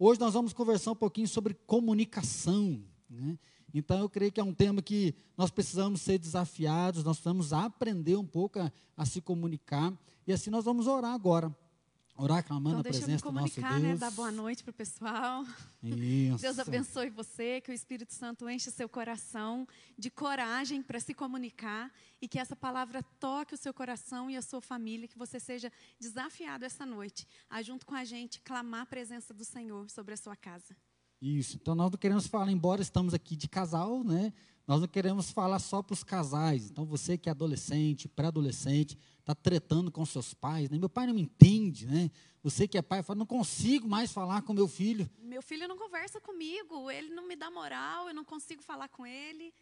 Hoje nós vamos conversar um pouquinho sobre comunicação. Né? Então, eu creio que é um tema que nós precisamos ser desafiados, nós precisamos aprender um pouco a, a se comunicar. E assim nós vamos orar agora. Orar clamando então, a presença do nosso Deus. Né, dar boa noite para o pessoal. Isso. Deus abençoe você, que o Espírito Santo enche seu coração de coragem para se comunicar e que essa palavra toque o seu coração e a sua família, que você seja desafiado essa noite a, junto com a gente, clamar a presença do Senhor sobre a sua casa. Isso. Então nós não queremos falar, embora estamos aqui de casal, né? Nós não queremos falar só para os casais. Então você que é adolescente, pré-adolescente, está tretando com seus pais, né? Meu pai não me entende, né? Você que é pai, fala, não consigo mais falar com meu filho. Meu filho não conversa comigo, ele não me dá moral, eu não consigo falar com ele.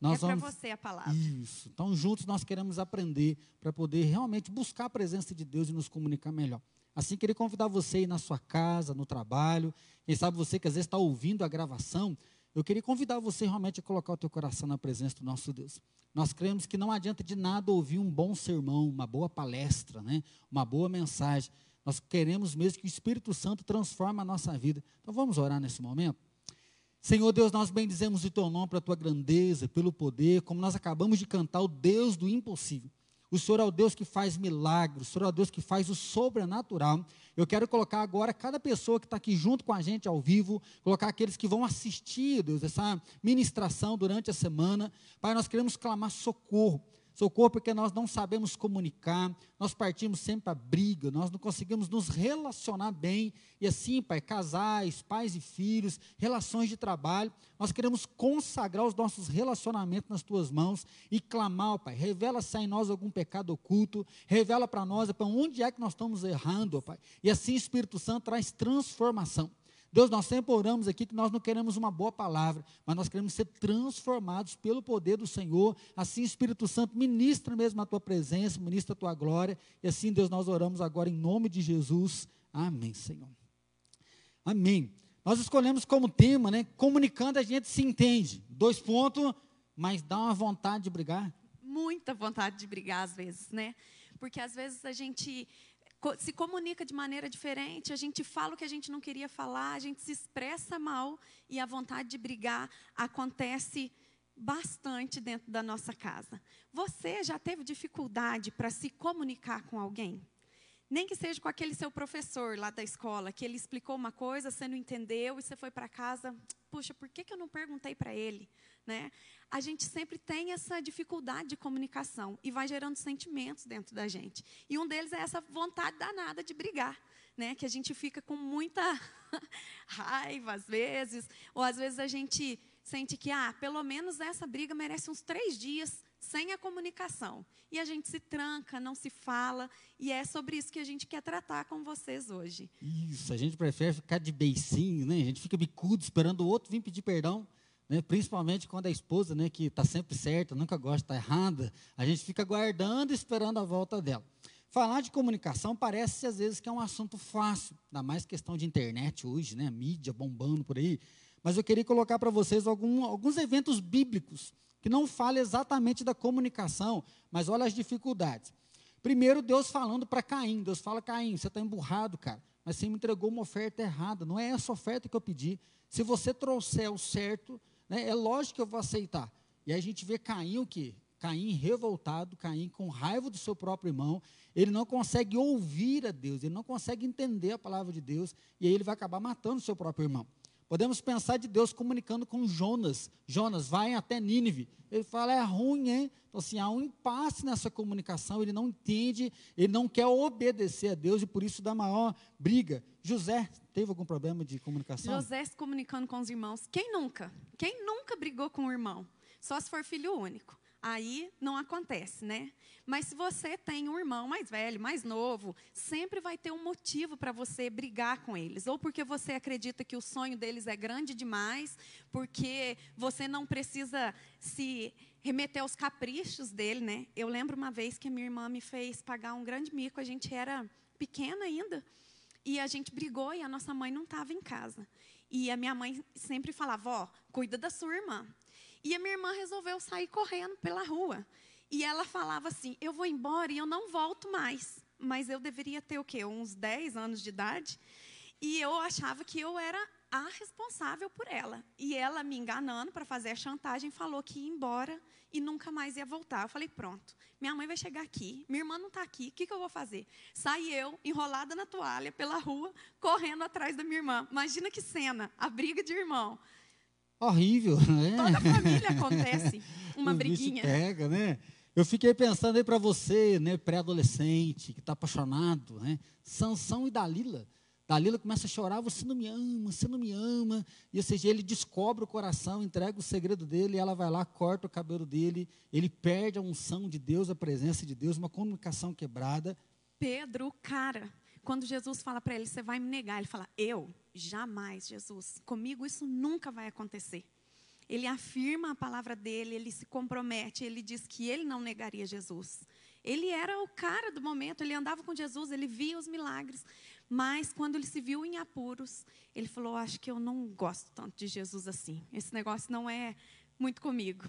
Nós é vamos... para você a palavra. Isso. Então, juntos nós queremos aprender para poder realmente buscar a presença de Deus e nos comunicar melhor. Assim, queria convidar você aí na sua casa, no trabalho. Quem sabe você que às vezes está ouvindo a gravação, eu queria convidar você realmente a colocar o teu coração na presença do nosso Deus. Nós cremos que não adianta de nada ouvir um bom sermão, uma boa palestra, né? uma boa mensagem. Nós queremos mesmo que o Espírito Santo transforme a nossa vida. Então vamos orar nesse momento? Senhor Deus, nós bendizemos o teu nome pela tua grandeza, pelo poder, como nós acabamos de cantar, o Deus do impossível. O Senhor é o Deus que faz milagres, o Senhor é o Deus que faz o sobrenatural. Eu quero colocar agora cada pessoa que está aqui junto com a gente ao vivo, colocar aqueles que vão assistir, Deus, essa ministração durante a semana. Pai, nós queremos clamar socorro. Socorro porque nós não sabemos comunicar, nós partimos sempre para briga, nós não conseguimos nos relacionar bem. E assim, Pai, casais, pais e filhos, relações de trabalho, nós queremos consagrar os nossos relacionamentos nas tuas mãos e clamar, Pai, revela se em nós algum pecado oculto, revela para nós, para onde é que nós estamos errando, Pai. E assim, Espírito Santo traz transformação. Deus, nós sempre oramos aqui que nós não queremos uma boa palavra, mas nós queremos ser transformados pelo poder do Senhor. Assim, Espírito Santo, ministra mesmo a tua presença, ministra a tua glória. E assim, Deus, nós oramos agora em nome de Jesus. Amém, Senhor. Amém. Nós escolhemos como tema, né? Comunicando a gente se entende. Dois pontos, mas dá uma vontade de brigar. Muita vontade de brigar às vezes, né? Porque às vezes a gente se comunica de maneira diferente, a gente fala o que a gente não queria falar, a gente se expressa mal e a vontade de brigar acontece bastante dentro da nossa casa. Você já teve dificuldade para se comunicar com alguém? Nem que seja com aquele seu professor lá da escola, que ele explicou uma coisa, você não entendeu e você foi para casa, puxa, por que, que eu não perguntei para ele? Né? A gente sempre tem essa dificuldade de comunicação e vai gerando sentimentos dentro da gente. E um deles é essa vontade danada de brigar, né? que a gente fica com muita raiva às vezes, ou às vezes a gente sente que, ah, pelo menos essa briga merece uns três dias sem a comunicação. E a gente se tranca, não se fala, e é sobre isso que a gente quer tratar com vocês hoje. Isso, a gente prefere ficar de beicinho, né? A gente fica bicudo esperando o outro vir pedir perdão, né? Principalmente quando a esposa, né, que está sempre certa, nunca gosta de estar tá errada, a gente fica guardando, esperando a volta dela. Falar de comunicação parece às vezes que é um assunto fácil, ainda mais questão de internet hoje, né? Mídia bombando por aí. Mas eu queria colocar para vocês algum, alguns eventos bíblicos que não fala exatamente da comunicação, mas olha as dificuldades. Primeiro, Deus falando para Caim. Deus fala, Caim, você está emburrado, cara, mas você me entregou uma oferta errada. Não é essa oferta que eu pedi. Se você trouxer o certo, né, é lógico que eu vou aceitar. E aí a gente vê Caim o quê? Caim revoltado, Caim com raiva do seu próprio irmão, ele não consegue ouvir a Deus, ele não consegue entender a palavra de Deus, e aí ele vai acabar matando o seu próprio irmão. Podemos pensar de Deus comunicando com Jonas. Jonas, vai até Nínive. Ele fala, é ruim, hein? Então, assim, há um impasse nessa comunicação, ele não entende, ele não quer obedecer a Deus e por isso dá maior briga. José, teve algum problema de comunicação? José se comunicando com os irmãos. Quem nunca? Quem nunca brigou com o irmão? Só se for filho único aí não acontece, né? Mas se você tem um irmão mais velho, mais novo, sempre vai ter um motivo para você brigar com eles. Ou porque você acredita que o sonho deles é grande demais, porque você não precisa se remeter aos caprichos dele, né? Eu lembro uma vez que a minha irmã me fez pagar um grande mico, a gente era pequena ainda, e a gente brigou e a nossa mãe não estava em casa. E a minha mãe sempre falava, ó, cuida da sua irmã. E a minha irmã resolveu sair correndo pela rua. E ela falava assim: Eu vou embora e eu não volto mais. Mas eu deveria ter o quê? Uns 10 anos de idade. E eu achava que eu era a responsável por ela. E ela, me enganando para fazer a chantagem, falou que ia embora e nunca mais ia voltar. Eu falei: pronto, minha mãe vai chegar aqui, minha irmã não está aqui, o que, que eu vou fazer? Saí eu, enrolada na toalha, pela rua, correndo atrás da minha irmã. Imagina que cena, a briga de irmão. Horrível, né? Toda família acontece uma briguinha. pega, né? Eu fiquei pensando aí para você, né, pré-adolescente, que está apaixonado, né? Sansão e Dalila. Dalila começa a chorar, você não me ama, você não me ama. E ou seja, ele descobre o coração, entrega o segredo dele, e ela vai lá, corta o cabelo dele, ele perde a unção de Deus, a presença de Deus, uma comunicação quebrada. Pedro, o cara, quando Jesus fala para ele, você vai me negar, ele fala, eu? Jamais, Jesus. Comigo isso nunca vai acontecer. Ele afirma a palavra dele, ele se compromete, ele diz que ele não negaria Jesus. Ele era o cara do momento, ele andava com Jesus, ele via os milagres. Mas quando ele se viu em apuros, ele falou: Acho que eu não gosto tanto de Jesus assim. Esse negócio não é muito comigo.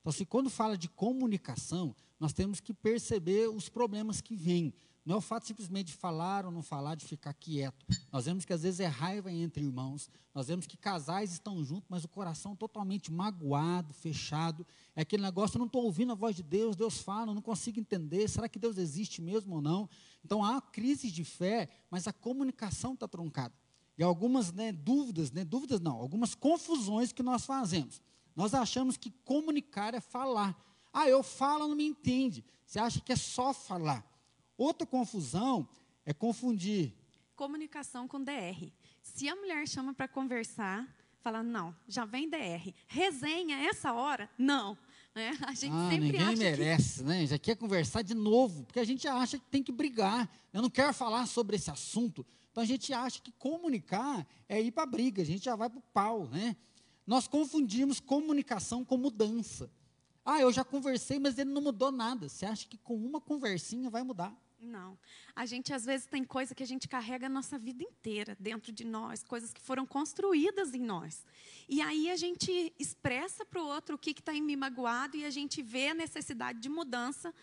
Então, se quando fala de comunicação, nós temos que perceber os problemas que vêm. Não é o fato simplesmente de falar ou não falar, de ficar quieto. Nós vemos que às vezes é raiva entre irmãos. Nós vemos que casais estão juntos, mas o coração totalmente magoado, fechado. É aquele negócio, eu não estou ouvindo a voz de Deus, Deus fala, eu não consigo entender. Será que Deus existe mesmo ou não? Então há crises de fé, mas a comunicação está truncada. E algumas né, dúvidas, né, dúvidas não, algumas confusões que nós fazemos. Nós achamos que comunicar é falar. Ah, eu falo, não me entende. Você acha que é só falar. Outra confusão é confundir. Comunicação com DR. Se a mulher chama para conversar, fala: Não, já vem DR. Resenha essa hora? Não. Né? A gente ah, sempre ninguém acha merece, né? Já quer conversar de novo, porque a gente acha que tem que brigar. Eu não quero falar sobre esse assunto. Então a gente acha que comunicar é ir para a briga, a gente já vai para o pau, né? Nós confundimos comunicação com mudança. Ah, eu já conversei, mas ele não mudou nada. Você acha que com uma conversinha vai mudar? Não. A gente, às vezes, tem coisa que a gente carrega a nossa vida inteira dentro de nós, coisas que foram construídas em nós. E aí a gente expressa para o outro o que está em mim magoado e a gente vê a necessidade de mudança,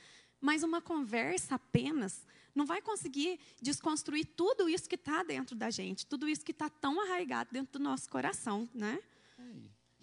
mas uma conversa apenas não vai conseguir desconstruir tudo isso que está dentro da gente, tudo isso que está tão arraigado dentro do nosso coração, né?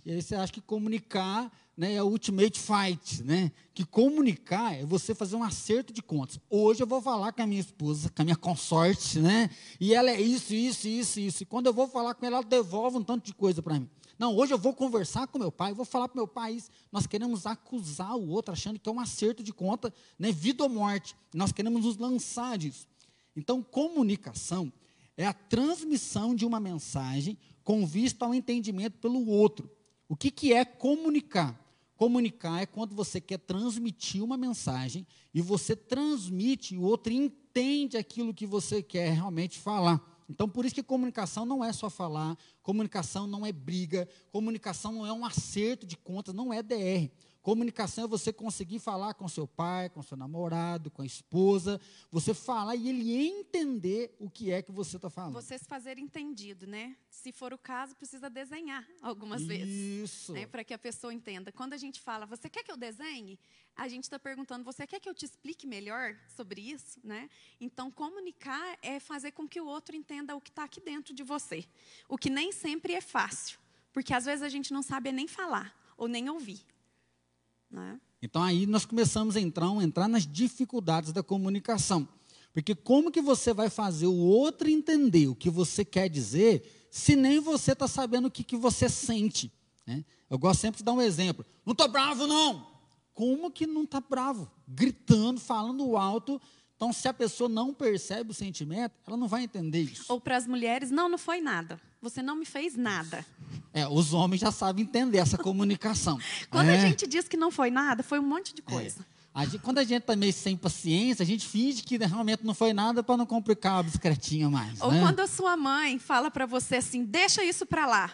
E aí você acha que comunicar né, é o ultimate fight, né? Que comunicar é você fazer um acerto de contas. Hoje eu vou falar com a minha esposa, com a minha consorte, né? E ela é isso, isso, isso, isso. E quando eu vou falar com ela, ela devolve um tanto de coisa para mim. Não, hoje eu vou conversar com meu pai, vou falar para meu pai isso. Nós queremos acusar o outro, achando que é um acerto de conta, né? Vida ou morte. Nós queremos nos lançar disso. Então, comunicação é a transmissão de uma mensagem com vista ao entendimento pelo outro. O que, que é comunicar? Comunicar é quando você quer transmitir uma mensagem e você transmite e o outro entende aquilo que você quer realmente falar. Então, por isso que comunicação não é só falar, comunicação não é briga, comunicação não é um acerto de contas, não é DR. Comunicação é você conseguir falar com seu pai, com seu namorado, com a esposa, você falar e ele entender o que é que você está falando. Vocês fazerem entendido, né? Se for o caso, precisa desenhar algumas vezes. Isso. Né, para que a pessoa entenda. Quando a gente fala, você quer que eu desenhe? A gente está perguntando, você quer que eu te explique melhor sobre isso? Né? Então, comunicar é fazer com que o outro entenda o que está aqui dentro de você. O que nem sempre é fácil, porque às vezes a gente não sabe nem falar ou nem ouvir. Né? Então aí nós começamos a entrar, a entrar nas dificuldades da comunicação. Porque como que você vai fazer o outro entender o que você quer dizer, se nem você está sabendo o que, que você sente? Né? Eu gosto sempre de dar um exemplo. Não estou bravo, não. Como que não está bravo? Gritando, falando alto. Então, se a pessoa não percebe o sentimento, ela não vai entender isso. Ou para as mulheres, não, não foi nada. Você não me fez nada. É, os homens já sabem entender essa comunicação. Quando é. a gente diz que não foi nada, foi um monte de coisa. A gente, quando a gente está meio sem paciência, a gente finge que realmente não foi nada para não complicar a bicicletinha mais. Ou né? quando a sua mãe fala para você assim, deixa isso para lá.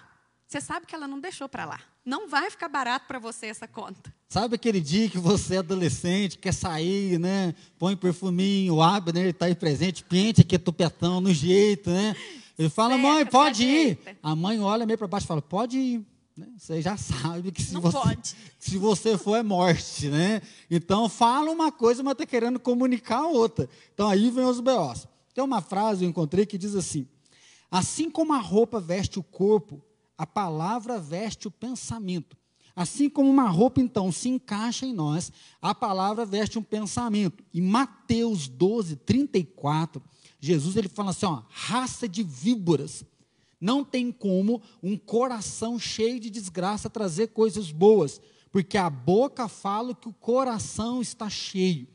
Você sabe que ela não deixou para lá. Não vai ficar barato para você essa conta. Sabe aquele dia que você é adolescente, quer sair, né? Põe perfuminho, o Abner né? está aí presente, pente aqui tupetão no jeito, né? Ele fala, Cerca, mãe, pode ir. ajeita. A mãe olha meio para baixo e fala, pode ir. Né? Você já sabe que se Não você, pode. se você for é morte, né? Então fala uma coisa, mas está querendo comunicar a outra. Então aí vem os B.O.s. Tem uma frase eu encontrei que diz assim: Assim como a roupa veste o corpo, a palavra veste o pensamento. Assim como uma roupa, então, se encaixa em nós, a palavra veste um pensamento. E Mateus 12, 34, Jesus ele fala assim: ó, raça de víboras. Não tem como um coração cheio de desgraça trazer coisas boas, porque a boca fala que o coração está cheio.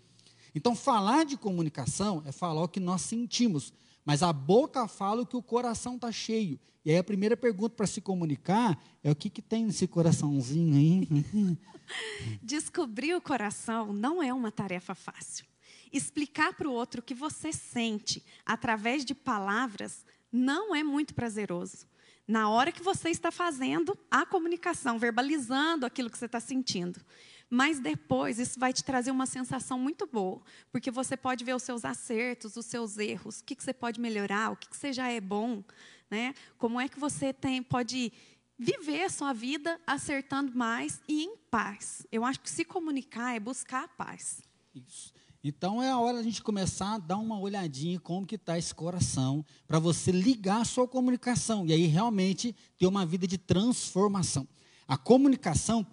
Então, falar de comunicação é falar o que nós sentimos, mas a boca fala que o coração está cheio. E aí a primeira pergunta para se comunicar é o que, que tem nesse coraçãozinho aí? Descobrir o coração não é uma tarefa fácil. Explicar para o outro o que você sente através de palavras não é muito prazeroso. Na hora que você está fazendo a comunicação, verbalizando aquilo que você está sentindo. Mas depois isso vai te trazer uma sensação muito boa, porque você pode ver os seus acertos, os seus erros, o que, você pode melhorar, o que, que você já é bom, né? Como é que você tem, pode viver a sua vida acertando mais e em paz. Eu acho que se comunicar é buscar a paz. Isso. Então é a hora da gente começar a dar uma olhadinha como que está esse coração, para você ligar a sua comunicação e aí realmente ter uma vida de transformação. A comunicação,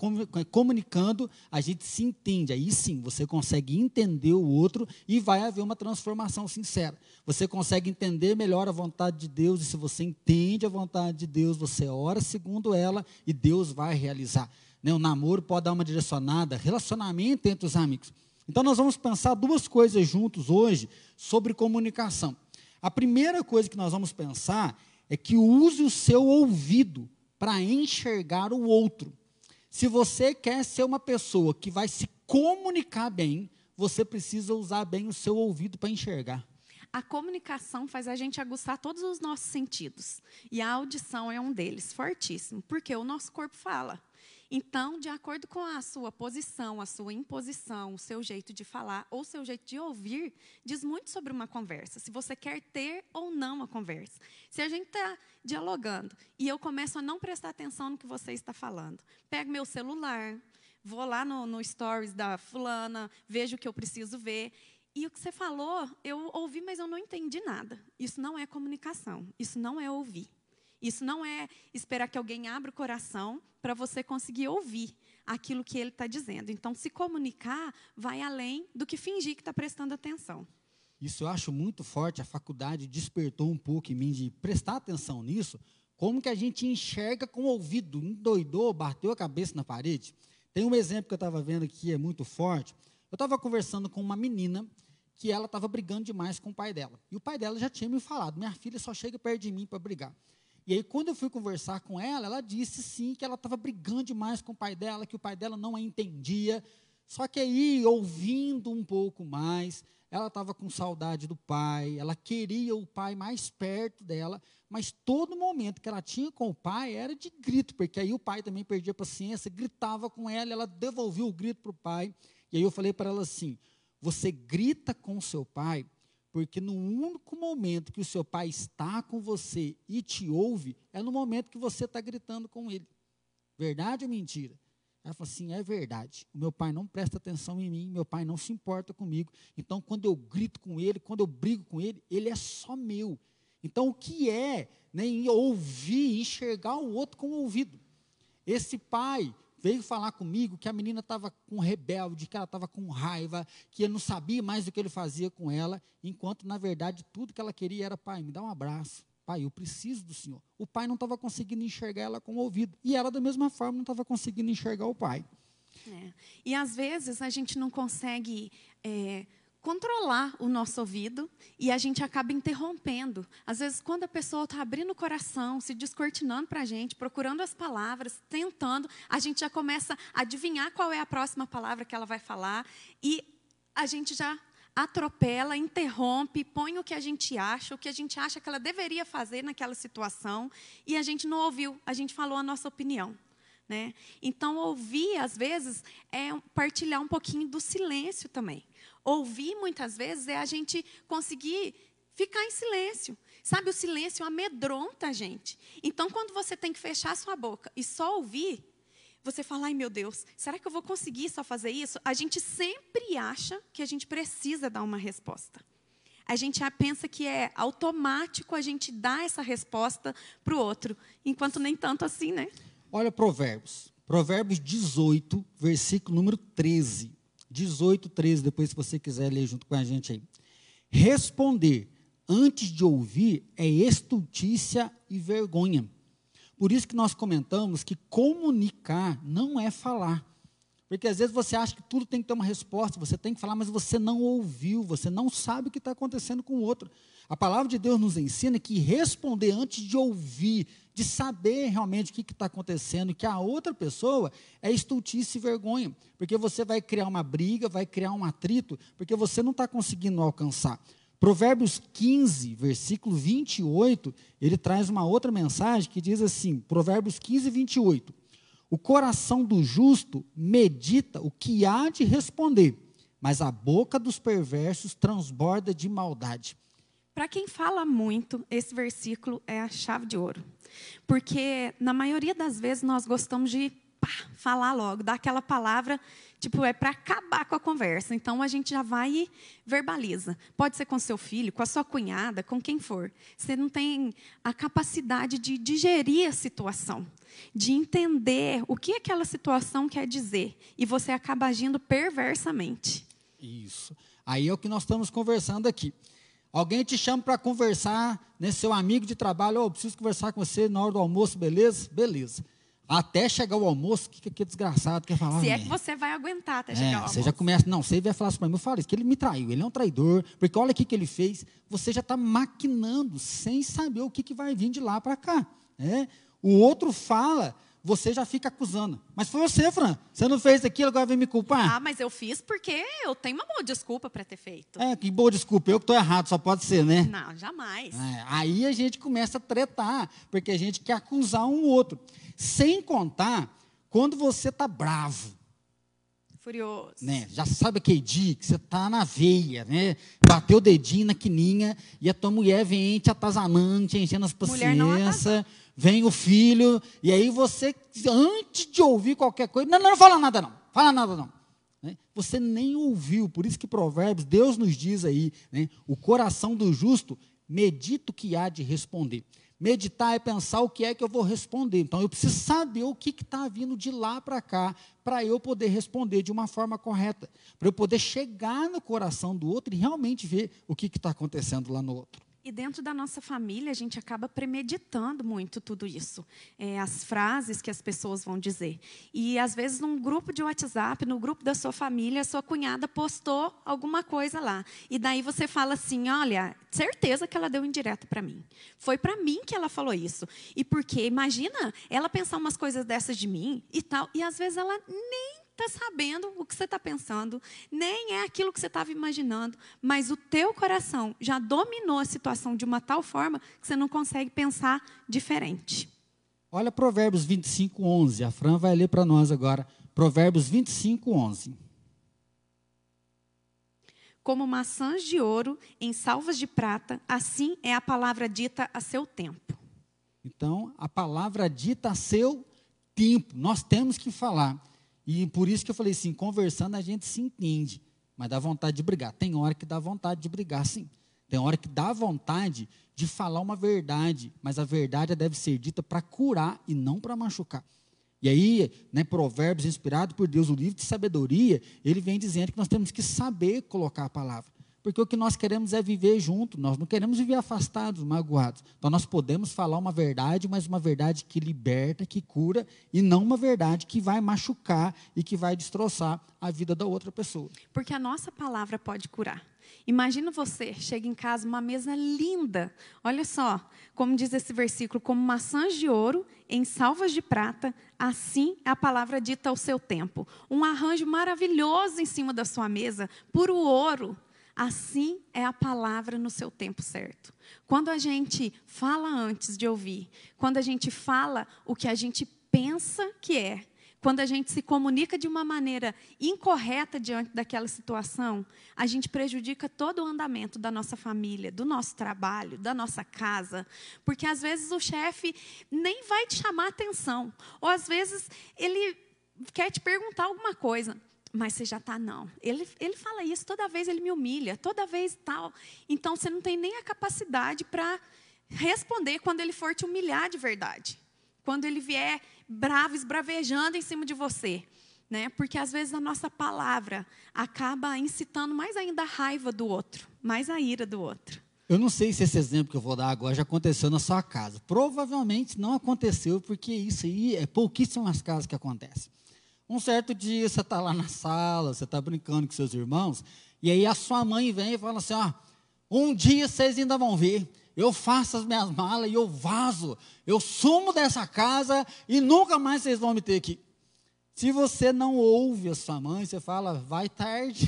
comunicando, a gente se entende. Aí sim, você consegue entender o outro e vai haver uma transformação sincera. Você consegue entender melhor a vontade de Deus, e se você entende a vontade de Deus, você ora segundo ela e Deus vai realizar. Né? O namoro pode dar uma direcionada, relacionamento entre os amigos. Então, nós vamos pensar duas coisas juntos hoje sobre comunicação. A primeira coisa que nós vamos pensar é que use o seu ouvido para enxergar o outro. Se você quer ser uma pessoa que vai se comunicar bem, você precisa usar bem o seu ouvido para enxergar. A comunicação faz a gente aguçar todos os nossos sentidos. E a audição é um deles, fortíssimo, porque o nosso corpo fala. Então, de acordo com a sua posição, a sua imposição, o seu jeito de falar ou o seu jeito de ouvir, diz muito sobre uma conversa. Se você quer ter ou não a conversa. Se a gente está dialogando e eu começo a não prestar atenção no que você está falando, pego meu celular, vou lá no, no stories da fulana, vejo o que eu preciso ver. E o que você falou, eu ouvi, mas eu não entendi nada. Isso não é comunicação, isso não é ouvir. Isso não é esperar que alguém abra o coração para você conseguir ouvir aquilo que ele está dizendo. Então, se comunicar vai além do que fingir que está prestando atenção. Isso eu acho muito forte. A faculdade despertou um pouco em mim de prestar atenção nisso. Como que a gente enxerga com o ouvido? Endoidou, bateu a cabeça na parede? Tem um exemplo que eu estava vendo aqui, é muito forte. Eu estava conversando com uma menina que ela estava brigando demais com o pai dela. E o pai dela já tinha me falado: minha filha só chega perto de mim para brigar. E aí, quando eu fui conversar com ela, ela disse sim que ela estava brigando demais com o pai dela, que o pai dela não a entendia. Só que aí, ouvindo um pouco mais, ela estava com saudade do pai, ela queria o pai mais perto dela, mas todo momento que ela tinha com o pai era de grito, porque aí o pai também perdia a paciência, gritava com ela, ela devolvia o grito para o pai. E aí eu falei para ela assim: você grita com seu pai porque no único momento que o seu pai está com você e te ouve, é no momento que você está gritando com ele. Verdade ou mentira? Ela falou assim: é verdade. O meu pai não presta atenção em mim, meu pai não se importa comigo. Então, quando eu grito com ele, quando eu brigo com ele, ele é só meu. Então, o que é né, ouvir, enxergar o outro com o ouvido? Esse pai veio falar comigo que a menina estava com rebelde, que ela estava com raiva, que ele não sabia mais o que ele fazia com ela, enquanto, na verdade, tudo que ela queria era, pai, me dá um abraço. Pai, eu preciso do Senhor. O pai não estava conseguindo enxergar ela com o ouvido. E ela, da mesma forma, não estava conseguindo enxergar o pai. É. E, às vezes, a gente não consegue... É controlar o nosso ouvido e a gente acaba interrompendo. Às vezes, quando a pessoa está abrindo o coração, se descortinando para a gente, procurando as palavras, tentando, a gente já começa a adivinhar qual é a próxima palavra que ela vai falar e a gente já atropela, interrompe, põe o que a gente acha, o que a gente acha que ela deveria fazer naquela situação e a gente não ouviu, a gente falou a nossa opinião. Né? Então, ouvir, às vezes, é partilhar um pouquinho do silêncio também. Ouvir, muitas vezes, é a gente conseguir ficar em silêncio. Sabe, o silêncio amedronta a gente. Então, quando você tem que fechar sua boca e só ouvir, você fala, ai meu Deus, será que eu vou conseguir só fazer isso? A gente sempre acha que a gente precisa dar uma resposta. a gente pensa que é automático a gente dar essa resposta para o outro, enquanto nem tanto assim, né? Olha Provérbios. Provérbios 18, versículo número 13. 18, 13, depois se você quiser ler junto com a gente aí. Responder antes de ouvir é estultícia e vergonha. Por isso que nós comentamos que comunicar não é falar. Porque às vezes você acha que tudo tem que ter uma resposta, você tem que falar, mas você não ouviu, você não sabe o que está acontecendo com o outro. A palavra de Deus nos ensina que responder antes de ouvir, de saber realmente o que está acontecendo, que a outra pessoa é estultice e vergonha. Porque você vai criar uma briga, vai criar um atrito, porque você não está conseguindo alcançar. Provérbios 15, versículo 28, ele traz uma outra mensagem que diz assim: Provérbios 15, 28. O coração do justo medita o que há de responder, mas a boca dos perversos transborda de maldade. Para quem fala muito, esse versículo é a chave de ouro. Porque, na maioria das vezes, nós gostamos de pá, falar logo, dar aquela palavra, tipo, é para acabar com a conversa. Então, a gente já vai e verbaliza. Pode ser com seu filho, com a sua cunhada, com quem for. Você não tem a capacidade de digerir a situação de entender o que aquela situação quer dizer e você acaba agindo perversamente. Isso. Aí é o que nós estamos conversando aqui. Alguém te chama para conversar, né, seu amigo de trabalho, oh, preciso conversar com você na hora do almoço, beleza? Beleza. Até chegar o almoço, o que, que desgraçado quer falar? Se é que você vai aguentar até é, chegar o almoço. Você já começa, não, você vai falar assim para mim, eu falo isso, que ele me traiu, ele é um traidor, porque olha o que ele fez. Você já está maquinando, sem saber o que, que vai vir de lá para cá. É? O outro fala, você já fica acusando. Mas foi você, Fran. Você não fez aquilo, agora vem me culpar. Ah, mas eu fiz porque eu tenho uma boa desculpa para ter feito. É, que boa desculpa. Eu que estou errado, só pode ser, né? Não, jamais. É, aí a gente começa a tretar, porque a gente quer acusar um outro. Sem contar quando você está bravo. Furioso. Né? Já sabe aquele dia que você está na veia, né? Bateu o dedinho na quininha e a tua mulher vem te atazanando, te enchendo as paciências vem o filho, e aí você, antes de ouvir qualquer coisa, não, não, não fala nada não, fala nada não. Né? Você nem ouviu, por isso que Provérbios, Deus nos diz aí, né? o coração do justo medita o que há de responder. Meditar é pensar o que é que eu vou responder. Então eu preciso saber o que está vindo de lá para cá, para eu poder responder de uma forma correta, para eu poder chegar no coração do outro e realmente ver o que está acontecendo lá no outro. E dentro da nossa família, a gente acaba premeditando muito tudo isso. É, as frases que as pessoas vão dizer. E, às vezes, num grupo de WhatsApp, no grupo da sua família, a sua cunhada postou alguma coisa lá. E daí você fala assim: olha, certeza que ela deu indireta para mim. Foi para mim que ela falou isso. E porque, imagina, ela pensar umas coisas dessas de mim e tal. E, às vezes, ela nem está sabendo o que você está pensando, nem é aquilo que você estava imaginando, mas o teu coração já dominou a situação de uma tal forma que você não consegue pensar diferente. Olha Provérbios 25, 11. A Fran vai ler para nós agora. Provérbios 25, 11. Como maçãs de ouro em salvas de prata, assim é a palavra dita a seu tempo. Então, a palavra dita a seu tempo. Nós temos que falar. E por isso que eu falei assim, conversando a gente se entende, mas dá vontade de brigar. Tem hora que dá vontade de brigar, sim. Tem hora que dá vontade de falar uma verdade, mas a verdade deve ser dita para curar e não para machucar. E aí, né, Provérbios, inspirado por Deus, o livro de sabedoria, ele vem dizendo que nós temos que saber colocar a palavra. Porque o que nós queremos é viver junto, nós não queremos viver afastados, magoados. Então nós podemos falar uma verdade, mas uma verdade que liberta, que cura, e não uma verdade que vai machucar e que vai destroçar a vida da outra pessoa. Porque a nossa palavra pode curar. Imagina você, chega em casa, uma mesa linda. Olha só, como diz esse versículo, como maçãs de ouro em salvas de prata, assim é a palavra dita ao seu tempo. Um arranjo maravilhoso em cima da sua mesa, puro ouro, Assim é a palavra no seu tempo certo. Quando a gente fala antes de ouvir, quando a gente fala o que a gente pensa que é, quando a gente se comunica de uma maneira incorreta diante daquela situação, a gente prejudica todo o andamento da nossa família, do nosso trabalho, da nossa casa. Porque às vezes o chefe nem vai te chamar atenção, ou às vezes ele quer te perguntar alguma coisa. Mas você já está não. Ele, ele fala isso, toda vez ele me humilha, toda vez tal. Então você não tem nem a capacidade para responder quando ele for te humilhar de verdade. Quando ele vier bravo, esbravejando em cima de você. Né? Porque às vezes a nossa palavra acaba incitando mais ainda a raiva do outro, mais a ira do outro. Eu não sei se esse exemplo que eu vou dar agora já aconteceu na sua casa. Provavelmente não aconteceu, porque isso aí é pouquíssimas casas que acontece. Um certo dia você está lá na sala, você está brincando com seus irmãos, e aí a sua mãe vem e fala assim: ó, um dia vocês ainda vão ver, eu faço as minhas malas e eu vazo, eu sumo dessa casa e nunca mais vocês vão me ter aqui. Se você não ouve a sua mãe, você fala, vai tarde,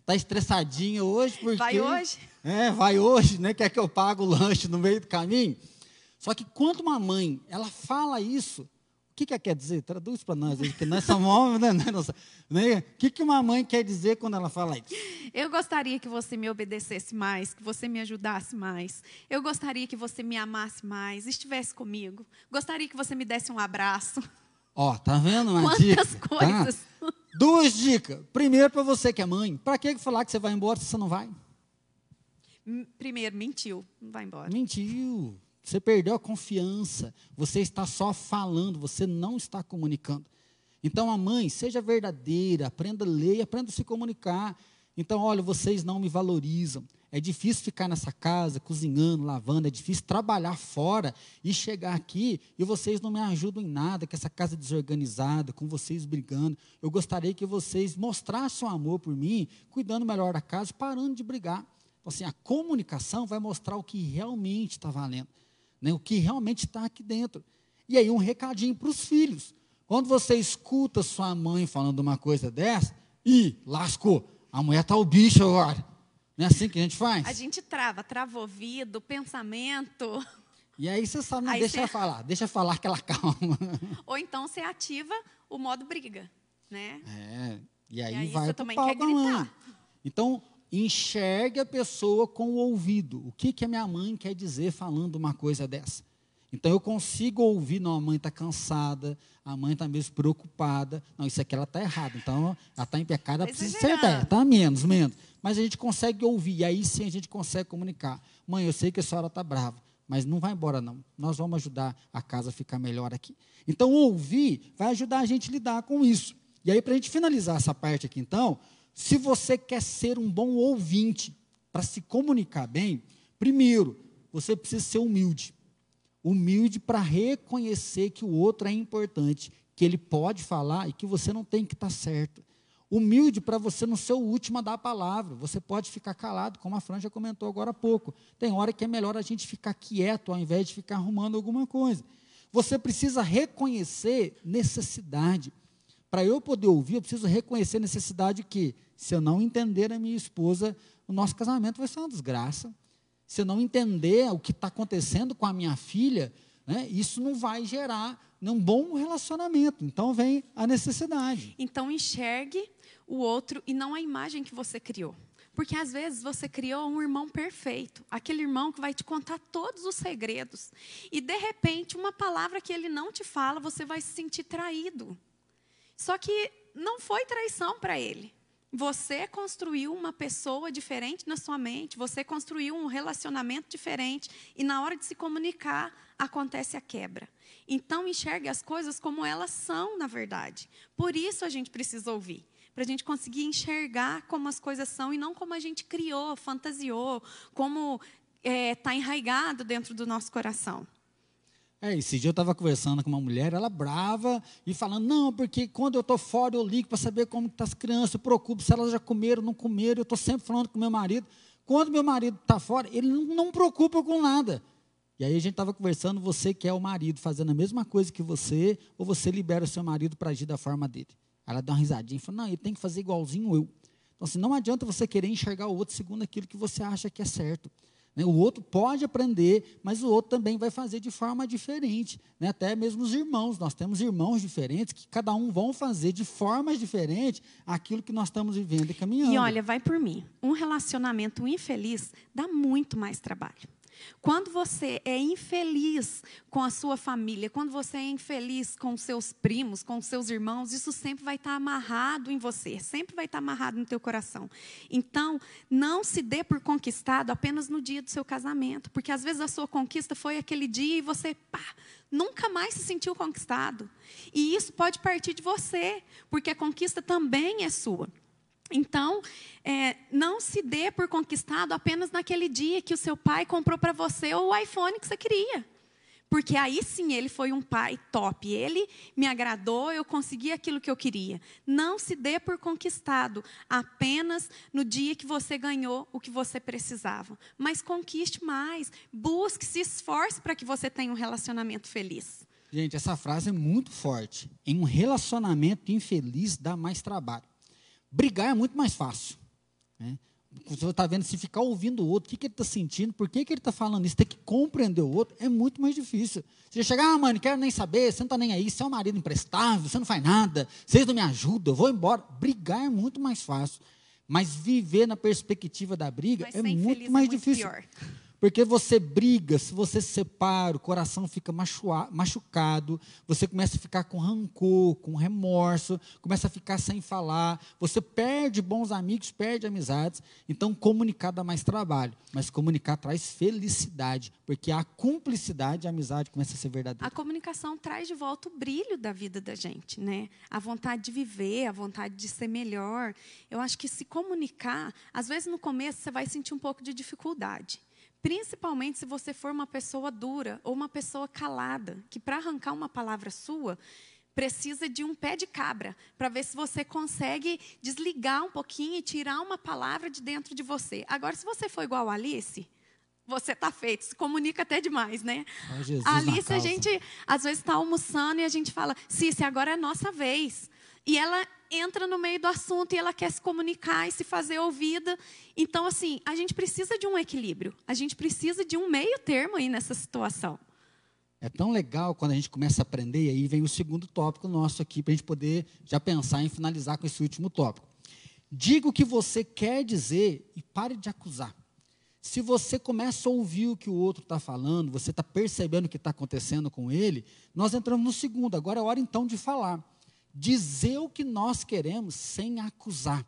está é, estressadinha hoje porque vai hoje, é, vai hoje, né? Quer que eu pague o lanche no meio do caminho? Só que quando uma mãe ela fala isso, que, que quer dizer? Traduz para nós, porque nós somos homens, né? né? O que, que uma mãe quer dizer quando ela fala isso? Eu gostaria que você me obedecesse mais, que você me ajudasse mais. Eu gostaria que você me amasse mais, estivesse comigo. Gostaria que você me desse um abraço. Ó, tá vendo uma Quantas dica? Tá? coisas. Tá? Duas dicas. Primeiro, para você que é mãe, para que falar que você vai embora se você não vai? Primeiro, mentiu, não vai embora. Mentiu. Você perdeu a confiança. Você está só falando, você não está comunicando. Então, a mãe, seja verdadeira, aprenda a ler aprenda a se comunicar. Então, olha, vocês não me valorizam. É difícil ficar nessa casa, cozinhando, lavando, é difícil trabalhar fora e chegar aqui e vocês não me ajudam em nada, com essa casa desorganizada, com vocês brigando. Eu gostaria que vocês mostrassem o amor por mim, cuidando melhor da casa, parando de brigar. Então, assim, a comunicação vai mostrar o que realmente está valendo né, o que realmente está aqui dentro. E aí um recadinho para os filhos. Quando você escuta sua mãe falando uma coisa dessa, e lascou, a mulher está o bicho agora. Não é assim que a gente faz? A gente trava, trava ouvido, pensamento. E aí você sabe, não aí deixa ela falar, deixa falar que ela calma. Ou então você ativa o modo briga, né? É, e aí, e aí vai o pau da mãe. Então, enxergue a pessoa com o ouvido. O que, que a minha mãe quer dizer falando uma coisa dessa? Então eu consigo ouvir, não, a mãe está cansada, a mãe está mesmo preocupada. Não, isso aqui ela está errada. Então ela está em pecado, ela precisa ser está menos, menos. Mas a gente consegue ouvir, e aí sim a gente consegue comunicar. Mãe, eu sei que a senhora está brava, mas não vai embora não. Nós vamos ajudar a casa a ficar melhor aqui. Então ouvir vai ajudar a gente a lidar com isso. E aí, para a gente finalizar essa parte aqui, então, se você quer ser um bom ouvinte, para se comunicar bem, primeiro, você precisa ser humilde. Humilde para reconhecer que o outro é importante, que ele pode falar e que você não tem que estar tá certo. Humilde para você não ser o último a dar a palavra. Você pode ficar calado, como a Fran já comentou agora há pouco. Tem hora que é melhor a gente ficar quieto ao invés de ficar arrumando alguma coisa. Você precisa reconhecer necessidade. Para eu poder ouvir, eu preciso reconhecer necessidade que se eu não entender a minha esposa, o nosso casamento vai ser uma desgraça. Se eu não entender o que está acontecendo com a minha filha, né, isso não vai gerar um bom relacionamento. Então vem a necessidade. Então enxergue o outro e não a imagem que você criou. Porque às vezes você criou um irmão perfeito, aquele irmão que vai te contar todos os segredos. E de repente, uma palavra que ele não te fala, você vai se sentir traído. Só que não foi traição para ele. Você construiu uma pessoa diferente na sua mente, você construiu um relacionamento diferente e na hora de se comunicar acontece a quebra. Então enxergue as coisas como elas são, na verdade. Por isso a gente precisa ouvir, para a gente conseguir enxergar como as coisas são e não como a gente criou, fantasiou, como está é, tá enraigado dentro do nosso coração. É, esse dia eu estava conversando com uma mulher, ela brava, e falando, não, porque quando eu estou fora eu ligo para saber como estão tá as crianças, eu preocupo se elas já comeram ou não comeram, eu estou sempre falando com meu marido. Quando meu marido está fora, ele não, não preocupa com nada. E aí a gente estava conversando, você que é o marido, fazendo a mesma coisa que você, ou você libera o seu marido para agir da forma dele. Ela dá uma risadinha e fala, não, ele tem que fazer igualzinho eu. Então, assim, não adianta você querer enxergar o outro segundo aquilo que você acha que é certo. Né? O outro pode aprender, mas o outro também vai fazer de forma diferente. Né? Até mesmo os irmãos, nós temos irmãos diferentes que cada um vão fazer de formas diferentes aquilo que nós estamos vivendo e caminhando. E olha, vai por mim. Um relacionamento infeliz dá muito mais trabalho. Quando você é infeliz com a sua família, quando você é infeliz com seus primos, com seus irmãos, isso sempre vai estar amarrado em você, sempre vai estar amarrado no teu coração. Então, não se dê por conquistado apenas no dia do seu casamento, porque às vezes a sua conquista foi aquele dia e você, pá, nunca mais se sentiu conquistado. E isso pode partir de você, porque a conquista também é sua. Então, é, não se dê por conquistado apenas naquele dia que o seu pai comprou para você o iPhone que você queria. Porque aí sim ele foi um pai top. Ele me agradou, eu consegui aquilo que eu queria. Não se dê por conquistado apenas no dia que você ganhou o que você precisava. Mas conquiste mais. Busque, se esforce para que você tenha um relacionamento feliz. Gente, essa frase é muito forte. Em um relacionamento infeliz dá mais trabalho. Brigar é muito mais fácil. Né? Você está vendo, se ficar ouvindo o outro, o que, que ele está sentindo, por que, que ele está falando isso, tem que compreender o outro, é muito mais difícil. Você chegar, ah, mano, não quero nem saber, você não está nem aí, você é um marido imprestável, você não faz nada, vocês não me ajudam, eu vou embora. Brigar é muito mais fácil. Mas viver na perspectiva da briga é muito mais é muito difícil. Pior. Porque você briga, se você se separa, o coração fica machucado, você começa a ficar com rancor, com remorso, começa a ficar sem falar, você perde bons amigos, perde amizades. Então, comunicar dá mais trabalho, mas comunicar traz felicidade, porque a cumplicidade, a amizade começa a ser verdadeira. A comunicação traz de volta o brilho da vida da gente, né? A vontade de viver, a vontade de ser melhor. Eu acho que se comunicar, às vezes no começo você vai sentir um pouco de dificuldade. Principalmente se você for uma pessoa dura ou uma pessoa calada, que para arrancar uma palavra sua, precisa de um pé de cabra, para ver se você consegue desligar um pouquinho e tirar uma palavra de dentro de você. Agora, se você for igual a Alice, você está feito, se comunica até demais, né? a Alice, a gente às vezes está almoçando e a gente fala, Cici, agora é nossa vez. E ela entra no meio do assunto e ela quer se comunicar e se fazer ouvida. Então, assim, a gente precisa de um equilíbrio. A gente precisa de um meio termo aí nessa situação. É tão legal quando a gente começa a aprender, e aí vem o segundo tópico nosso aqui, para a gente poder já pensar em finalizar com esse último tópico. Diga o que você quer dizer e pare de acusar. Se você começa a ouvir o que o outro está falando, você está percebendo o que está acontecendo com ele, nós entramos no segundo. Agora é hora então de falar dizer o que nós queremos sem acusar.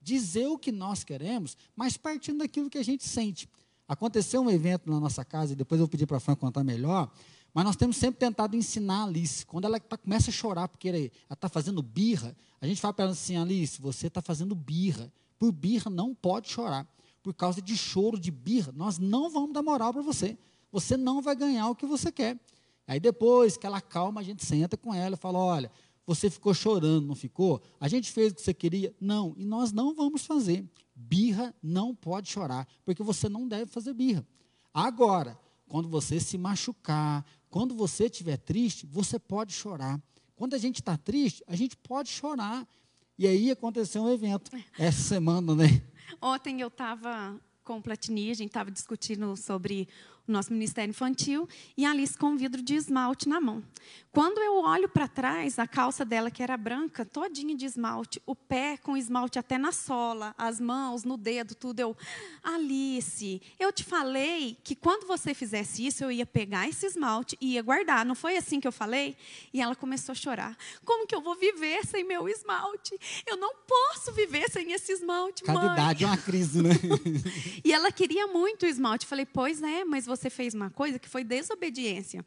Dizer o que nós queremos, mas partindo daquilo que a gente sente. Aconteceu um evento na nossa casa, e depois eu pedi para a Fran contar melhor, mas nós temos sempre tentado ensinar a Alice. Quando ela tá, começa a chorar, porque ela está fazendo birra, a gente fala para ela assim, Alice, você está fazendo birra. Por birra não pode chorar. Por causa de choro, de birra, nós não vamos dar moral para você. Você não vai ganhar o que você quer. Aí depois que ela calma, a gente senta com ela e fala, olha, você ficou chorando, não ficou? A gente fez o que você queria? Não, e nós não vamos fazer. Birra não pode chorar, porque você não deve fazer birra. Agora, quando você se machucar, quando você estiver triste, você pode chorar. Quando a gente está triste, a gente pode chorar. E aí aconteceu um evento essa semana, né? Ontem eu estava com o Platini, a gente estava discutindo sobre o nosso Ministério Infantil, e a Alice com um vidro de esmalte na mão. Quando eu olho para trás, a calça dela, que era branca, todinha de esmalte, o pé com esmalte até na sola, as mãos, no dedo, tudo, eu, Alice, eu te falei que quando você fizesse isso, eu ia pegar esse esmalte e ia guardar. Não foi assim que eu falei? E ela começou a chorar. Como que eu vou viver sem meu esmalte? Eu não posso viver sem esse esmalte, Cada mãe. idade é uma crise, né? e ela queria muito o esmalte. Falei, pois é, mas você você fez uma coisa que foi desobediência.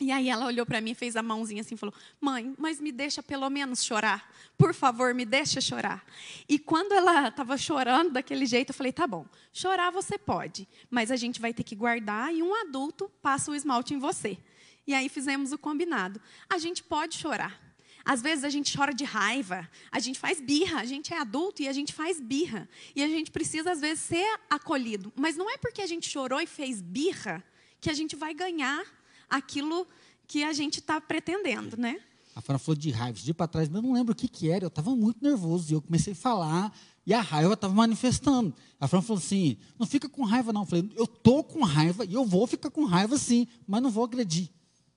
E aí ela olhou para mim fez a mãozinha assim e falou: Mãe, mas me deixa pelo menos chorar. Por favor, me deixa chorar. E quando ela estava chorando daquele jeito, eu falei: Tá bom, chorar você pode, mas a gente vai ter que guardar e um adulto passa o esmalte em você. E aí fizemos o combinado. A gente pode chorar. Às vezes a gente chora de raiva, a gente faz birra, a gente é adulto e a gente faz birra. E a gente precisa, às vezes, ser acolhido. Mas não é porque a gente chorou e fez birra que a gente vai ganhar aquilo que a gente está pretendendo, né? A Fran falou de raiva, de para trás, mas eu não lembro o que, que era, eu estava muito nervoso e eu comecei a falar e a raiva estava manifestando. A Fran falou assim: não fica com raiva, não. Eu falei: eu estou com raiva e eu vou ficar com raiva sim, mas não vou agredir.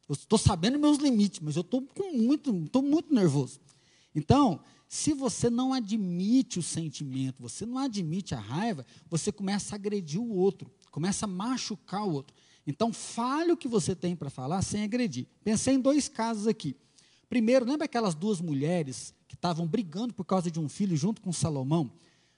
Eu estou sabendo meus limites, mas eu estou muito, estou muito nervoso. Então, se você não admite o sentimento, você não admite a raiva, você começa a agredir o outro. começa a machucar o outro. Então, fale o que você tem para falar sem agredir. Pensei em dois casos aqui. Primeiro, lembra aquelas duas mulheres que estavam brigando por causa de um filho junto com Salomão?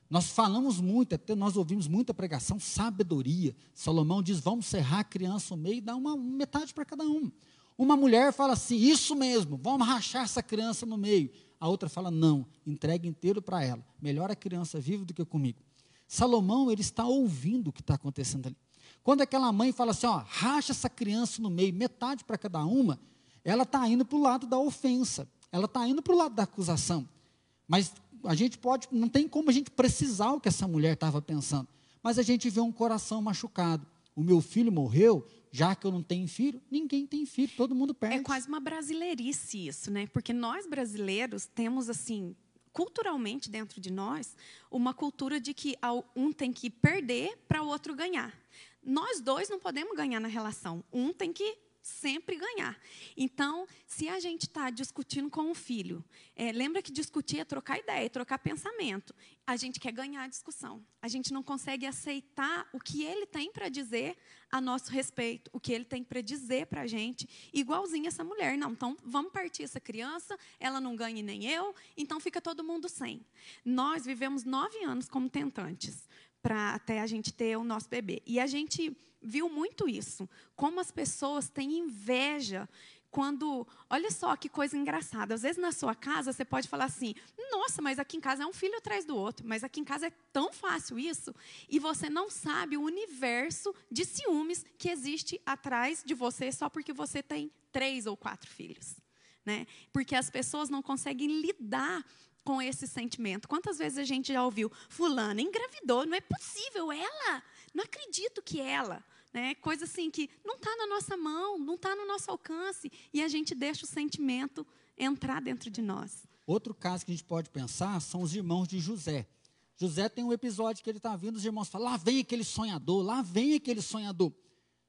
Nós falamos muito, até nós ouvimos muita pregação, sabedoria. Salomão diz: vamos serrar a criança no meio e dar uma metade para cada um. Uma mulher fala assim: isso mesmo, vamos rachar essa criança no meio. A outra fala: não, entregue inteiro para ela. Melhor a criança viva do que comigo. Salomão, ele está ouvindo o que está acontecendo ali. Quando aquela mãe fala assim: ó, racha essa criança no meio, metade para cada uma, ela está indo para o lado da ofensa, ela está indo para o lado da acusação. Mas a gente pode, não tem como a gente precisar o que essa mulher estava pensando, mas a gente vê um coração machucado. O meu filho morreu, já que eu não tenho filho, ninguém tem filho, todo mundo perde. É quase uma brasileirice isso, né? Porque nós brasileiros temos assim, culturalmente dentro de nós, uma cultura de que um tem que perder para o outro ganhar. Nós dois não podemos ganhar na relação. Um tem que sempre ganhar. Então, se a gente está discutindo com o filho, é, lembra que discutir é trocar ideia, trocar pensamento. A gente quer ganhar a discussão. A gente não consegue aceitar o que ele tem para dizer a nosso respeito, o que ele tem para dizer para a gente, igualzinho essa mulher. Não, então vamos partir essa criança, ela não ganha nem eu, então fica todo mundo sem. Nós vivemos nove anos como tentantes para até a gente ter o nosso bebê. E a gente viu muito isso, como as pessoas têm inveja quando, olha só que coisa engraçada, às vezes na sua casa você pode falar assim: "Nossa, mas aqui em casa é um filho atrás do outro, mas aqui em casa é tão fácil isso", e você não sabe o universo de ciúmes que existe atrás de você só porque você tem três ou quatro filhos, né? Porque as pessoas não conseguem lidar com esse sentimento. Quantas vezes a gente já ouviu fulana engravidou, não é possível ela? Não acredito que ela. Né? Coisa assim que não está na nossa mão, não está no nosso alcance. E a gente deixa o sentimento entrar dentro de nós. Outro caso que a gente pode pensar são os irmãos de José. José tem um episódio que ele está vindo, os irmãos falam: lá vem aquele sonhador, lá vem aquele sonhador.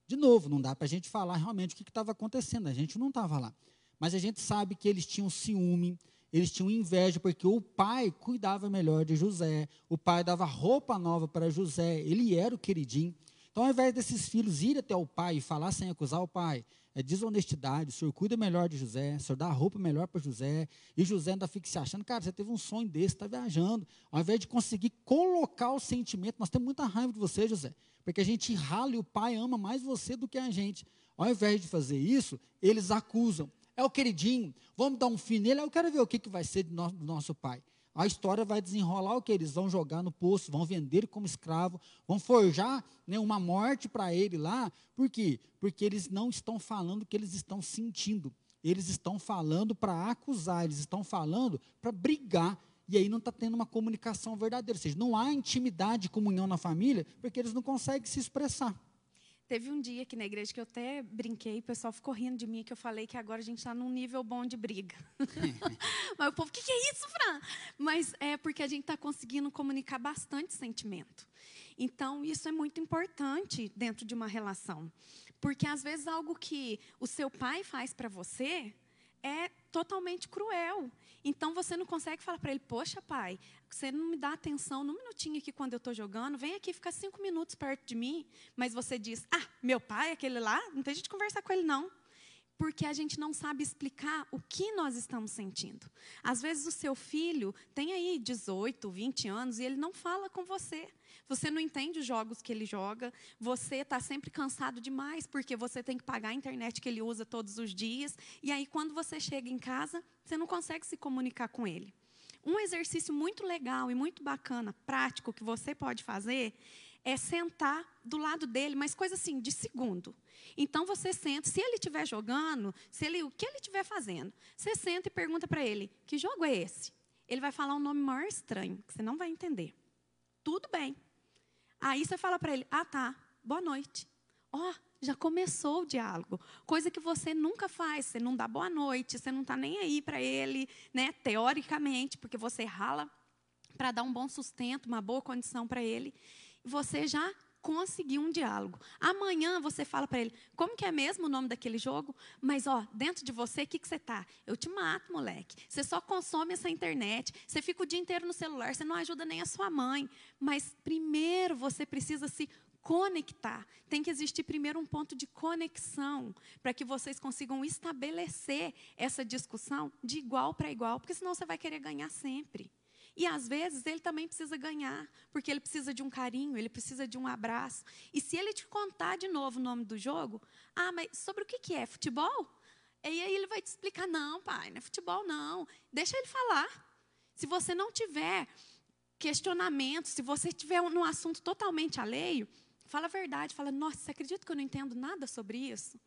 De novo, não dá para a gente falar realmente o que estava acontecendo, a gente não estava lá. Mas a gente sabe que eles tinham ciúme, eles tinham inveja, porque o pai cuidava melhor de José, o pai dava roupa nova para José, ele era o queridinho. Então, ao invés desses filhos irem até o pai e falar sem acusar o pai, é desonestidade, o senhor cuida melhor de José, o senhor dá roupa melhor para José, e José ainda fica se achando, cara, você teve um sonho desse, está viajando. Ao invés de conseguir colocar o sentimento, nós temos muita raiva de você, José, porque a gente rala e o pai ama mais você do que a gente. Ao invés de fazer isso, eles acusam é o queridinho, vamos dar um fim nele, eu quero ver o que, que vai ser do nosso, do nosso pai. A história vai desenrolar o que? Eles vão jogar no poço, vão vender como escravo, vão forjar né, uma morte para ele lá. Por quê? Porque eles não estão falando o que eles estão sentindo. Eles estão falando para acusar, eles estão falando para brigar. E aí não está tendo uma comunicação verdadeira. Ou seja, não há intimidade e comunhão na família, porque eles não conseguem se expressar. Teve um dia aqui na igreja que eu até brinquei, o pessoal ficou rindo de mim, que eu falei que agora a gente está num nível bom de briga. Mas o povo, o que, que é isso, Fran? Mas é porque a gente está conseguindo comunicar bastante sentimento. Então, isso é muito importante dentro de uma relação. Porque, às vezes, algo que o seu pai faz para você é totalmente cruel. Então você não consegue falar para ele, poxa, pai, você não me dá atenção num minutinho aqui quando eu estou jogando, vem aqui ficar cinco minutos perto de mim. Mas você diz, ah, meu pai, aquele lá, não tem de conversar com ele, não. Porque a gente não sabe explicar o que nós estamos sentindo. Às vezes o seu filho tem aí 18, 20 anos e ele não fala com você. Você não entende os jogos que ele joga, você está sempre cansado demais, porque você tem que pagar a internet que ele usa todos os dias. E aí, quando você chega em casa, você não consegue se comunicar com ele. Um exercício muito legal e muito bacana, prático, que você pode fazer, é sentar do lado dele, mas coisa assim, de segundo. Então você senta, se ele estiver jogando, se ele, o que ele estiver fazendo, você senta e pergunta para ele: que jogo é esse? Ele vai falar um nome maior estranho, que você não vai entender. Tudo bem. Aí você fala para ele: ah, tá, boa noite. Ó, oh, já começou o diálogo. Coisa que você nunca faz. Você não dá boa noite, você não está nem aí para ele, né, teoricamente, porque você rala para dar um bom sustento, uma boa condição para ele. Você já conseguiu um diálogo. Amanhã você fala para ele, como que é mesmo o nome daquele jogo? Mas, ó, dentro de você, o que, que você tá? Eu te mato, moleque. Você só consome essa internet, você fica o dia inteiro no celular, você não ajuda nem a sua mãe. Mas primeiro você precisa se conectar. Tem que existir primeiro um ponto de conexão para que vocês consigam estabelecer essa discussão de igual para igual, porque senão você vai querer ganhar sempre. E às vezes ele também precisa ganhar, porque ele precisa de um carinho, ele precisa de um abraço. E se ele te contar de novo o nome do jogo, ah, mas sobre o que, que é? Futebol? E aí ele vai te explicar: não, pai, não é futebol, não. Deixa ele falar. Se você não tiver questionamento, se você tiver num assunto totalmente alheio, fala a verdade, fala, nossa, você acredita que eu não entendo nada sobre isso?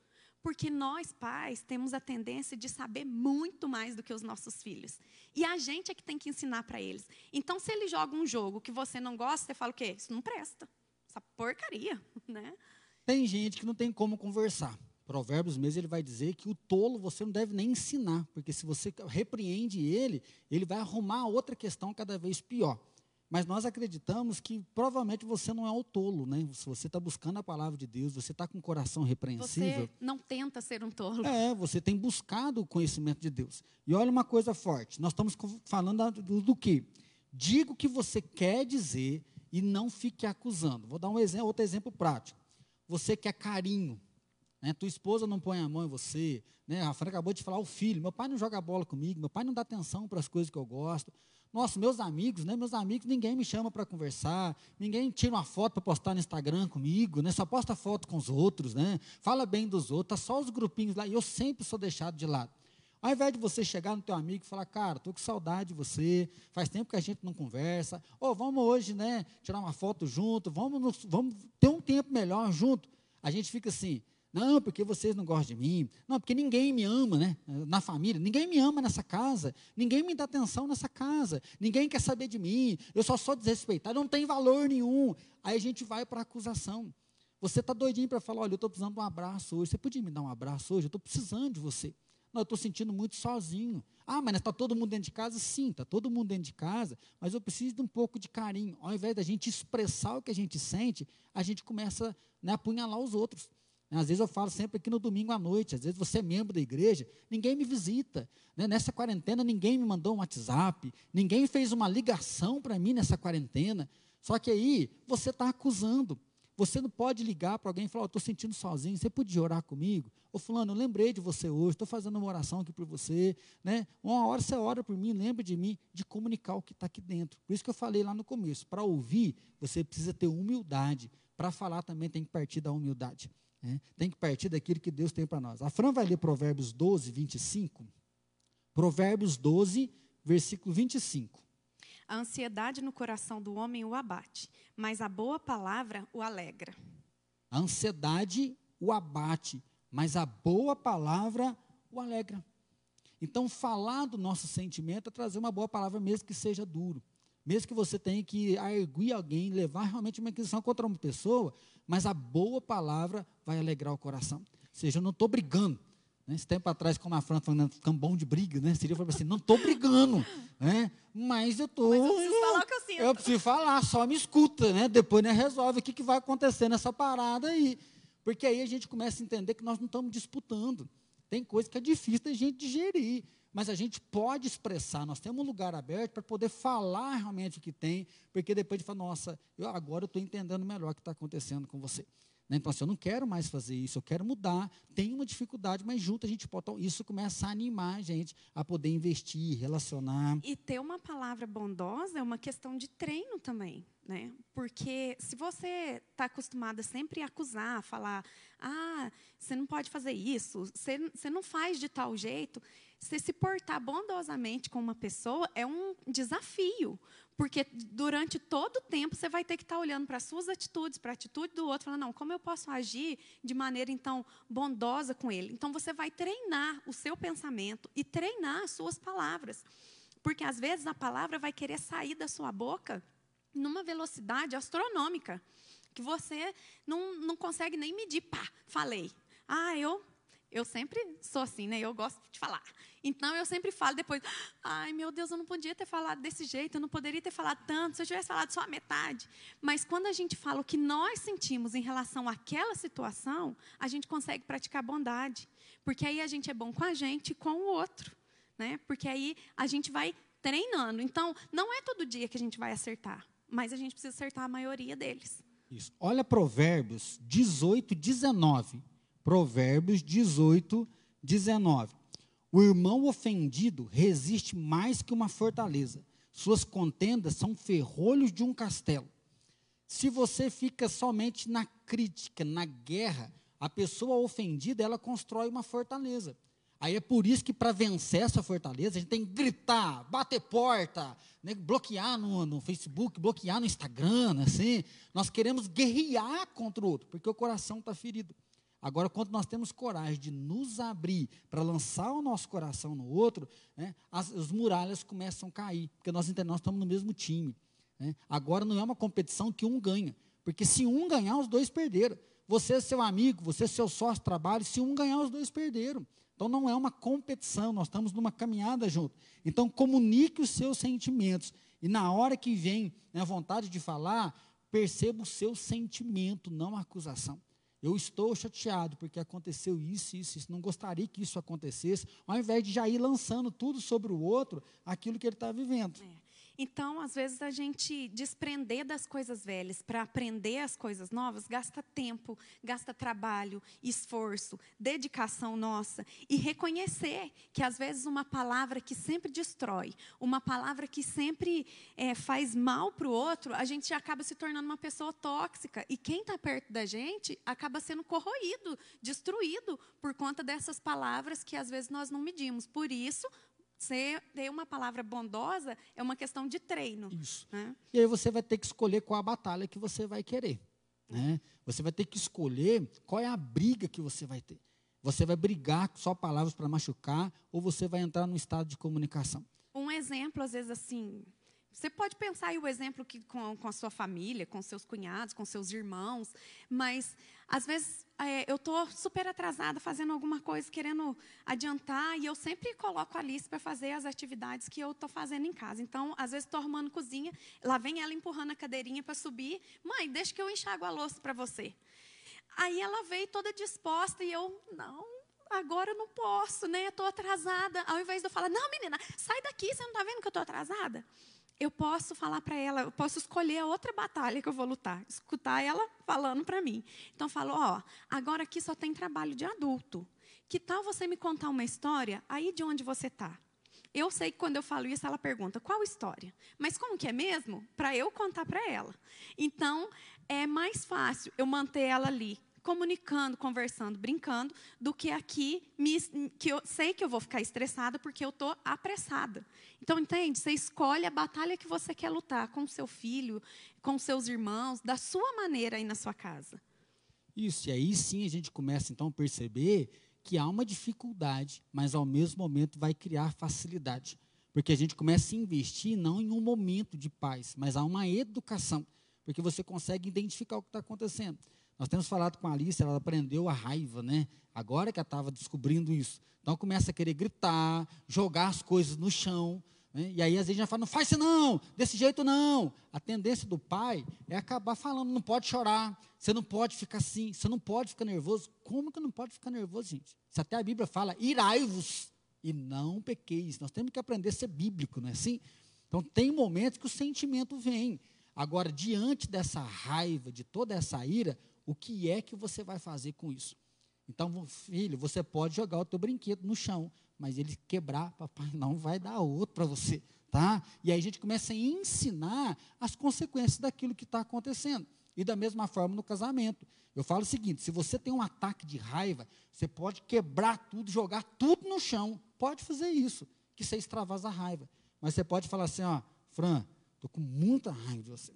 Porque nós, pais, temos a tendência de saber muito mais do que os nossos filhos. E a gente é que tem que ensinar para eles. Então, se ele joga um jogo que você não gosta, você fala o quê? Isso não presta. Essa porcaria, né? Tem gente que não tem como conversar. Provérbios mesmo, ele vai dizer que o tolo você não deve nem ensinar, porque se você repreende ele, ele vai arrumar outra questão cada vez pior. Mas nós acreditamos que provavelmente você não é o tolo, né? Se você está buscando a palavra de Deus, você está com o coração repreensível. Você não tenta ser um tolo. É, você tem buscado o conhecimento de Deus. E olha uma coisa forte: nós estamos falando do, do que? Diga o que você quer dizer e não fique acusando. Vou dar um exemplo, outro exemplo prático. Você quer carinho, né? Tua esposa não põe a mão em você. Né? A Fran acabou de falar, o filho, meu pai não joga bola comigo, meu pai não dá atenção para as coisas que eu gosto. Nossa, meus amigos, né? Meus amigos, ninguém me chama para conversar, ninguém tira uma foto para postar no Instagram comigo, né? Só posta foto com os outros, né? Fala bem dos outros, tá só os grupinhos lá, e eu sempre sou deixado de lado. Ao invés de você chegar no teu amigo e falar, cara, estou com saudade de você, faz tempo que a gente não conversa, ou vamos hoje, né, tirar uma foto junto, vamos, vamos ter um tempo melhor junto. A gente fica assim, não, porque vocês não gostam de mim. Não, porque ninguém me ama, né? Na família. Ninguém me ama nessa casa. Ninguém me dá atenção nessa casa. Ninguém quer saber de mim. Eu só sou desrespeitado. Não tem valor nenhum. Aí a gente vai para a acusação. Você está doidinho para falar: olha, eu estou precisando de um abraço hoje. Você podia me dar um abraço hoje? Eu estou precisando de você. Não, eu estou sentindo muito sozinho. Ah, mas está todo mundo dentro de casa? Sim, está todo mundo dentro de casa, mas eu preciso de um pouco de carinho. Ao invés da gente expressar o que a gente sente, a gente começa né, a apunhalar os outros. Às vezes eu falo sempre aqui no domingo à noite, às vezes você é membro da igreja, ninguém me visita. Né? Nessa quarentena ninguém me mandou um WhatsApp, ninguém fez uma ligação para mim nessa quarentena. Só que aí você está acusando. Você não pode ligar para alguém e falar, estou sentindo sozinho, você podia orar comigo? Ô fulano, eu lembrei de você hoje, estou fazendo uma oração aqui por você. Né? Uma hora você ora por mim, lembre de mim, de comunicar o que está aqui dentro. Por isso que eu falei lá no começo, para ouvir, você precisa ter humildade. Para falar também tem que partir da humildade. Né? Tem que partir daquilo que Deus tem para nós. A Fran vai ler Provérbios 12, 25. Provérbios 12, versículo 25. A ansiedade no coração do homem o abate, mas a boa palavra o alegra. A ansiedade o abate, mas a boa palavra o alegra. Então, falar do nosso sentimento é trazer uma boa palavra, mesmo que seja duro. Mesmo que você tenha que arguir alguém, levar realmente uma inquisição contra uma pessoa, mas a boa palavra vai alegrar o coração. Ou seja, eu não estou brigando. Né? Esse tempo atrás, como a Fran falando, cambão de briga, né? Seria falar assim, não estou brigando, né? mas eu estou... Eu preciso falar o que eu sinto. Eu preciso falar, só me escuta, né? Depois né, resolve o que, que vai acontecer nessa parada aí. Porque aí a gente começa a entender que nós não estamos disputando. Tem coisa que é difícil da gente digerir mas a gente pode expressar, nós temos um lugar aberto para poder falar realmente o que tem, porque depois de falar, nossa, eu, agora eu estou entendendo melhor o que está acontecendo com você. Né? Então, assim, eu não quero mais fazer isso, eu quero mudar, tem uma dificuldade, mas junto a gente pode. Então, isso começa a animar a gente a poder investir, relacionar. E ter uma palavra bondosa é uma questão de treino também. Né? Porque se você está acostumado a sempre acusar, falar, ah, você não pode fazer isso, você não faz de tal jeito, você se portar bondosamente com uma pessoa é um desafio, porque durante todo o tempo você vai ter que estar olhando para as suas atitudes, para a atitude do outro, falando, não, como eu posso agir de maneira então bondosa com ele? Então você vai treinar o seu pensamento e treinar as suas palavras. Porque às vezes a palavra vai querer sair da sua boca numa velocidade astronômica, que você não, não consegue nem medir. Pá, falei. Ah, eu eu sempre sou assim, né? Eu gosto de falar. Então eu sempre falo depois, ai meu Deus, eu não podia ter falado desse jeito, eu não poderia ter falado tanto, se eu tivesse falado só a metade. Mas quando a gente fala o que nós sentimos em relação àquela situação, a gente consegue praticar bondade. Porque aí a gente é bom com a gente e com o outro. Né? Porque aí a gente vai treinando. Então, não é todo dia que a gente vai acertar, mas a gente precisa acertar a maioria deles. Isso. Olha Provérbios 18, 19. Provérbios 18, 19. O irmão ofendido resiste mais que uma fortaleza. Suas contendas são ferrolhos de um castelo. Se você fica somente na crítica, na guerra, a pessoa ofendida, ela constrói uma fortaleza. Aí é por isso que para vencer essa fortaleza, a gente tem que gritar, bater porta, né, bloquear no, no, Facebook, bloquear no Instagram, assim. Nós queremos guerrear contra o outro, porque o coração está ferido. Agora, quando nós temos coragem de nos abrir para lançar o nosso coração no outro, né, as, as, muralhas começam a cair, porque nós, nós estamos no mesmo time. Né? Agora não é uma competição que um ganha, porque se um ganhar, os dois perderam. Você é seu amigo, você é seu sócio trabalho, se um ganhar, os dois perderam. Então não é uma competição, nós estamos numa caminhada junto. Então comunique os seus sentimentos. E na hora que vem né, a vontade de falar, perceba o seu sentimento, não a acusação. Eu estou chateado porque aconteceu isso, isso, isso. Não gostaria que isso acontecesse, ao invés de já ir lançando tudo sobre o outro, aquilo que ele está vivendo. É. Então, às vezes, a gente desprender das coisas velhas para aprender as coisas novas gasta tempo, gasta trabalho, esforço, dedicação nossa. E reconhecer que, às vezes, uma palavra que sempre destrói, uma palavra que sempre é, faz mal para o outro, a gente acaba se tornando uma pessoa tóxica. E quem está perto da gente acaba sendo corroído, destruído por conta dessas palavras que, às vezes, nós não medimos. Por isso, ser, ter uma palavra bondosa é uma questão de treino. Isso. Né? E aí você vai ter que escolher qual a batalha que você vai querer. Né? Você vai ter que escolher qual é a briga que você vai ter. Você vai brigar com só palavras para machucar ou você vai entrar num estado de comunicação. Um exemplo, às vezes, assim, você pode pensar aí o exemplo que, com, com a sua família, com seus cunhados, com seus irmãos, mas às vezes é, eu estou super atrasada fazendo alguma coisa, querendo adiantar, e eu sempre coloco a Alice para fazer as atividades que eu estou fazendo em casa. Então, às vezes estou arrumando cozinha, lá vem ela empurrando a cadeirinha para subir. Mãe, deixa que eu enxago a louça para você. Aí ela veio toda disposta e eu, não, agora eu não posso, né? Estou atrasada. Ao invés de eu falar, não, menina, sai daqui, você não está vendo que eu estou atrasada? Eu posso falar para ela, eu posso escolher a outra batalha que eu vou lutar, escutar ela falando para mim. Então, eu falo: ó, agora aqui só tem trabalho de adulto. Que tal você me contar uma história aí de onde você está? Eu sei que quando eu falo isso, ela pergunta: qual história? Mas como que é mesmo? Para eu contar para ela. Então, é mais fácil eu manter ela ali comunicando, conversando, brincando, do que aqui me, que eu sei que eu vou ficar estressada porque eu estou apressada. Então, entende? Você escolhe a batalha que você quer lutar com seu filho, com seus irmãos, da sua maneira aí na sua casa. Isso, e aí sim a gente começa então a perceber que há uma dificuldade, mas ao mesmo momento vai criar facilidade. Porque a gente começa a investir não em um momento de paz, mas há uma educação, porque você consegue identificar o que está acontecendo. Nós temos falado com a Alice, ela aprendeu a raiva, né? Agora que ela estava descobrindo isso. Então começa a querer gritar, jogar as coisas no chão. Né? E aí às vezes já fala, não faz isso não, desse jeito não. A tendência do pai é acabar falando, não pode chorar, você não pode ficar assim, você não pode ficar nervoso. Como que não pode ficar nervoso, gente? Se até a Bíblia fala, irai-vos e não pequeis. Nós temos que aprender a ser bíblico, não é assim? Então tem momentos que o sentimento vem. Agora, diante dessa raiva, de toda essa ira, o que é que você vai fazer com isso? Então, filho, você pode jogar o teu brinquedo no chão, mas ele quebrar, papai não vai dar outro para você, tá? E aí a gente começa a ensinar as consequências daquilo que está acontecendo. E da mesma forma no casamento. Eu falo o seguinte: se você tem um ataque de raiva, você pode quebrar tudo, jogar tudo no chão. Pode fazer isso, que você extravasa a raiva. Mas você pode falar assim: ó, Fran, estou com muita raiva de você.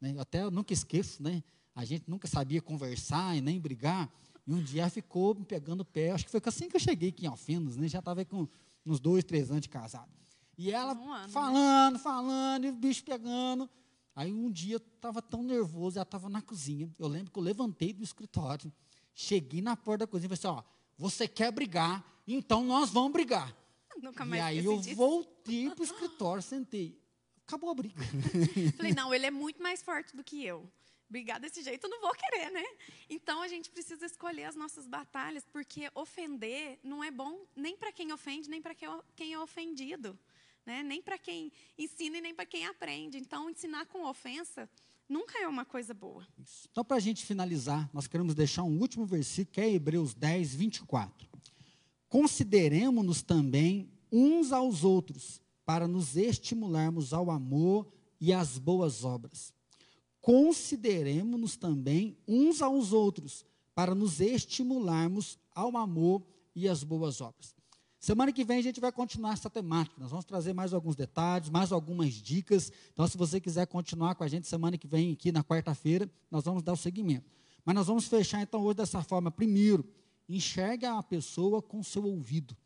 Né? Eu até nunca esqueço, né? A gente nunca sabia conversar e nem brigar. E um dia ficou me pegando o pé. Acho que foi assim que eu cheguei aqui em Alfenas, né? Já estava com uns dois, três anos de casado. E ela um ano, né? falando, né? falando, e o bicho pegando. Aí um dia eu estava tão nervoso, ela estava na cozinha. Eu lembro que eu levantei do escritório, cheguei na porta da cozinha e falei assim: ó, você quer brigar, então nós vamos brigar. Nunca mais e aí eu disso. voltei para o escritório, sentei. Acabou a briga. Falei, não, ele é muito mais forte do que eu brigar desse jeito, não vou querer, né? Então a gente precisa escolher as nossas batalhas, porque ofender não é bom nem para quem ofende, nem para quem é ofendido, né? Nem para quem ensina e nem para quem aprende. Então ensinar com ofensa nunca é uma coisa boa. Então, para a gente finalizar, nós queremos deixar um último versículo, que é Hebreus 10, 24. Consideremos-nos também uns aos outros, para nos estimularmos ao amor e às boas obras. Consideremos-nos também uns aos outros, para nos estimularmos ao amor e às boas obras. Semana que vem a gente vai continuar essa temática. Nós vamos trazer mais alguns detalhes, mais algumas dicas. Então, se você quiser continuar com a gente semana que vem, aqui na quarta-feira, nós vamos dar o seguimento. Mas nós vamos fechar então hoje dessa forma. Primeiro, enxergue a pessoa com seu ouvido.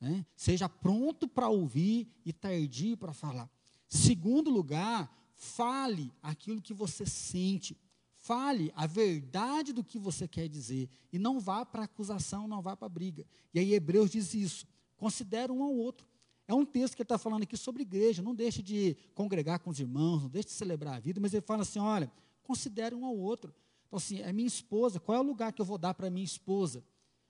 Né? Seja pronto para ouvir e tardio para falar. Segundo lugar, fale aquilo que você sente. Fale a verdade do que você quer dizer. E não vá para acusação, não vá para briga. E aí Hebreus diz isso. Considera um ao outro. É um texto que ele está falando aqui sobre igreja. Não deixe de congregar com os irmãos, não deixe de celebrar a vida, mas ele fala assim: olha, considere um ao outro. Então, assim, é minha esposa, qual é o lugar que eu vou dar para minha esposa?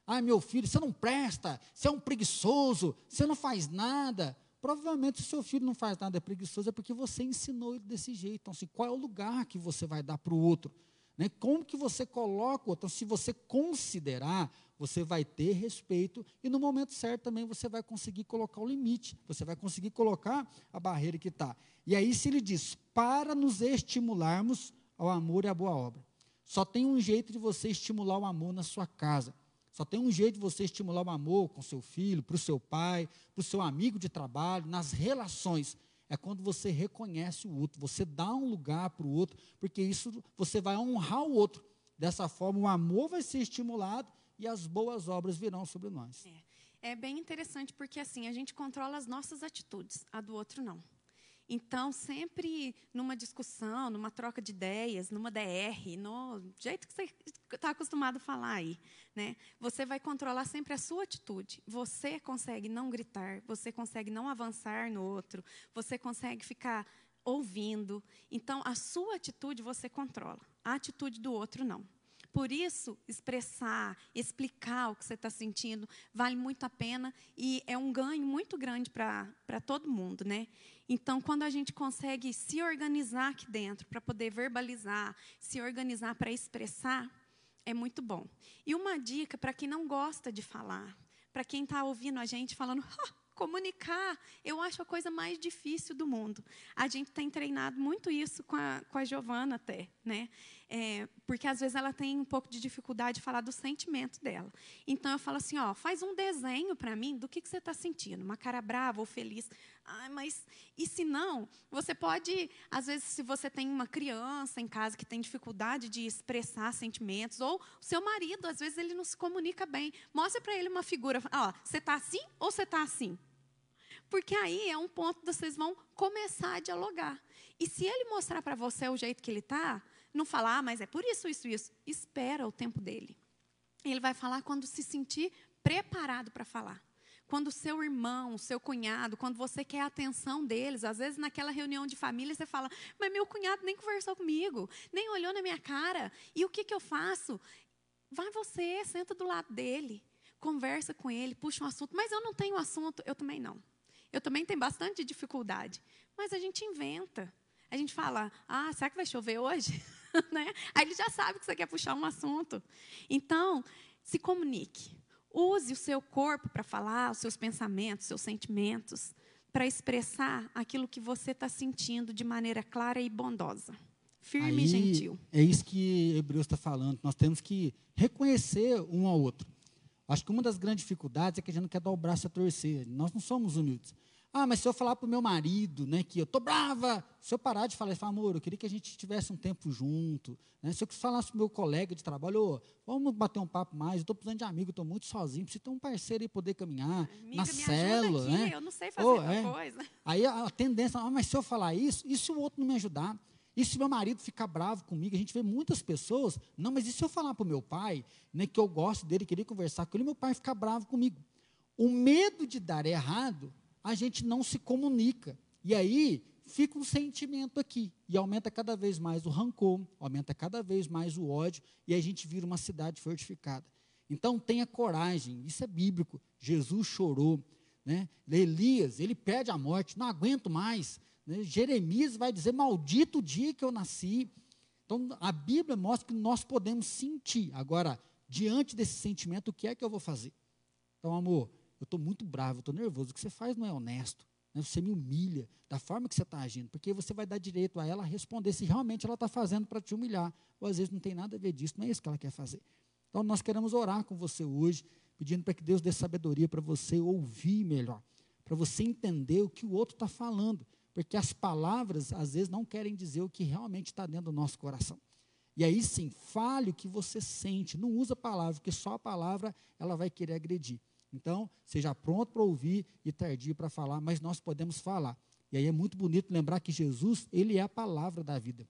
Ah, meu filho, você não presta, você é um preguiçoso, você não faz nada. Provavelmente, se o seu filho não faz nada, é preguiçoso, é porque você ensinou ele desse jeito. Então, assim, qual é o lugar que você vai dar para o outro? Né? Como que você coloca o outro? Então, se você considerar, você vai ter respeito e no momento certo também você vai conseguir colocar o limite, você vai conseguir colocar a barreira que está. E aí, se ele diz, para nos estimularmos ao amor e à boa obra. Só tem um jeito de você estimular o amor na sua casa. Só tem um jeito de você estimular o amor com seu filho, para o seu pai, para o seu amigo de trabalho, nas relações. É quando você reconhece o outro, você dá um lugar para o outro, porque isso você vai honrar o outro. Dessa forma, o amor vai ser estimulado e as boas obras virão sobre nós. É, é bem interessante porque assim a gente controla as nossas atitudes, a do outro não. Então, sempre numa discussão, numa troca de ideias, numa DR, no jeito que você está acostumado a falar aí, né? Você vai controlar sempre a sua atitude. Você consegue não gritar, você consegue não avançar no outro, você consegue ficar ouvindo. Então, a sua atitude você controla, a atitude do outro não. Por isso, expressar, explicar o que você está sentindo, vale muito a pena e é um ganho muito grande para todo mundo, né? Então, quando a gente consegue se organizar aqui dentro para poder verbalizar, se organizar para expressar, é muito bom. E uma dica para quem não gosta de falar, para quem está ouvindo a gente falando, comunicar, eu acho a coisa mais difícil do mundo. A gente tem treinado muito isso com a, com a Giovana até, né? É, porque às vezes ela tem um pouco de dificuldade de falar do sentimento dela. Então eu falo assim, ó, faz um desenho para mim do que, que você está sentindo, uma cara brava ou feliz. Mas e se não? Você pode, às vezes, se você tem uma criança em casa que tem dificuldade de expressar sentimentos, ou o seu marido, às vezes ele não se comunica bem, mostre para ele uma figura, ó, você está assim ou você está assim? Porque aí é um ponto que vocês vão começar a dialogar. E se ele mostrar para você o jeito que ele está, não falar, ah, mas é por isso, isso, isso. Espera o tempo dele. Ele vai falar quando se sentir preparado para falar. Quando o seu irmão, o seu cunhado, quando você quer a atenção deles, às vezes naquela reunião de família você fala, mas meu cunhado nem conversou comigo, nem olhou na minha cara, e o que, que eu faço? Vai você, senta do lado dele, conversa com ele, puxa um assunto, mas eu não tenho assunto, eu também não. Eu também tenho bastante dificuldade, mas a gente inventa. A gente fala, ah, será que vai chover hoje? né? Aí ele já sabe que você quer puxar um assunto. Então, se comunique. Use o seu corpo para falar, os seus pensamentos, seus sentimentos, para expressar aquilo que você está sentindo de maneira clara e bondosa. Firme Aí, e gentil. É isso que Hebreus está falando. Nós temos que reconhecer um ao outro. Acho que uma das grandes dificuldades é que a gente não quer dar o braço a torcer. Nós não somos humildes. Ah, mas se eu falar para o meu marido, né, que eu tô brava, se eu parar de falar, e falar, amor, eu queria que a gente tivesse um tempo junto, né? Se eu falasse para o meu colega de trabalho, oh, vamos bater um papo mais, eu estou precisando de amigo, estou muito sozinho, preciso ter um parceiro aí poder caminhar Amiga, na me célula, ajuda aqui, né? Eu não sei fazer Oh, é. coisa. Aí a, a tendência, ah, mas se eu falar isso, e se o outro não me ajudar? E se meu marido ficar bravo comigo? A gente vê muitas pessoas, não, mas e se eu falar para o meu pai, né, que eu gosto dele, queria conversar com ele, meu pai ficar bravo comigo? O medo de dar errado, a gente não se comunica. E aí fica um sentimento aqui. E aumenta cada vez mais o rancor, aumenta cada vez mais o ódio, e a gente vira uma cidade fortificada. Então tenha coragem, isso é bíblico. Jesus chorou. Né? Elias, ele pede a morte, não aguento mais. Né? Jeremias vai dizer: Maldito o dia que eu nasci. Então, a Bíblia mostra que nós podemos sentir. Agora, diante desse sentimento, o que é que eu vou fazer? Então, amor, eu estou muito bravo, eu estou nervoso. O que você faz não é honesto. Né? Você me humilha da forma que você está agindo, porque você vai dar direito a ela responder se realmente ela está fazendo para te humilhar. Ou às vezes não tem nada a ver disso, não é isso que ela quer fazer. Então, nós queremos orar com você hoje, pedindo para que Deus dê sabedoria para você ouvir melhor, para você entender o que o outro está falando. Porque as palavras, às vezes, não querem dizer o que realmente está dentro do nosso coração. E aí sim, fale o que você sente. Não usa a palavra, porque só a palavra ela vai querer agredir. Então, seja pronto para ouvir e tardio para falar, mas nós podemos falar. E aí é muito bonito lembrar que Jesus, ele é a palavra da vida.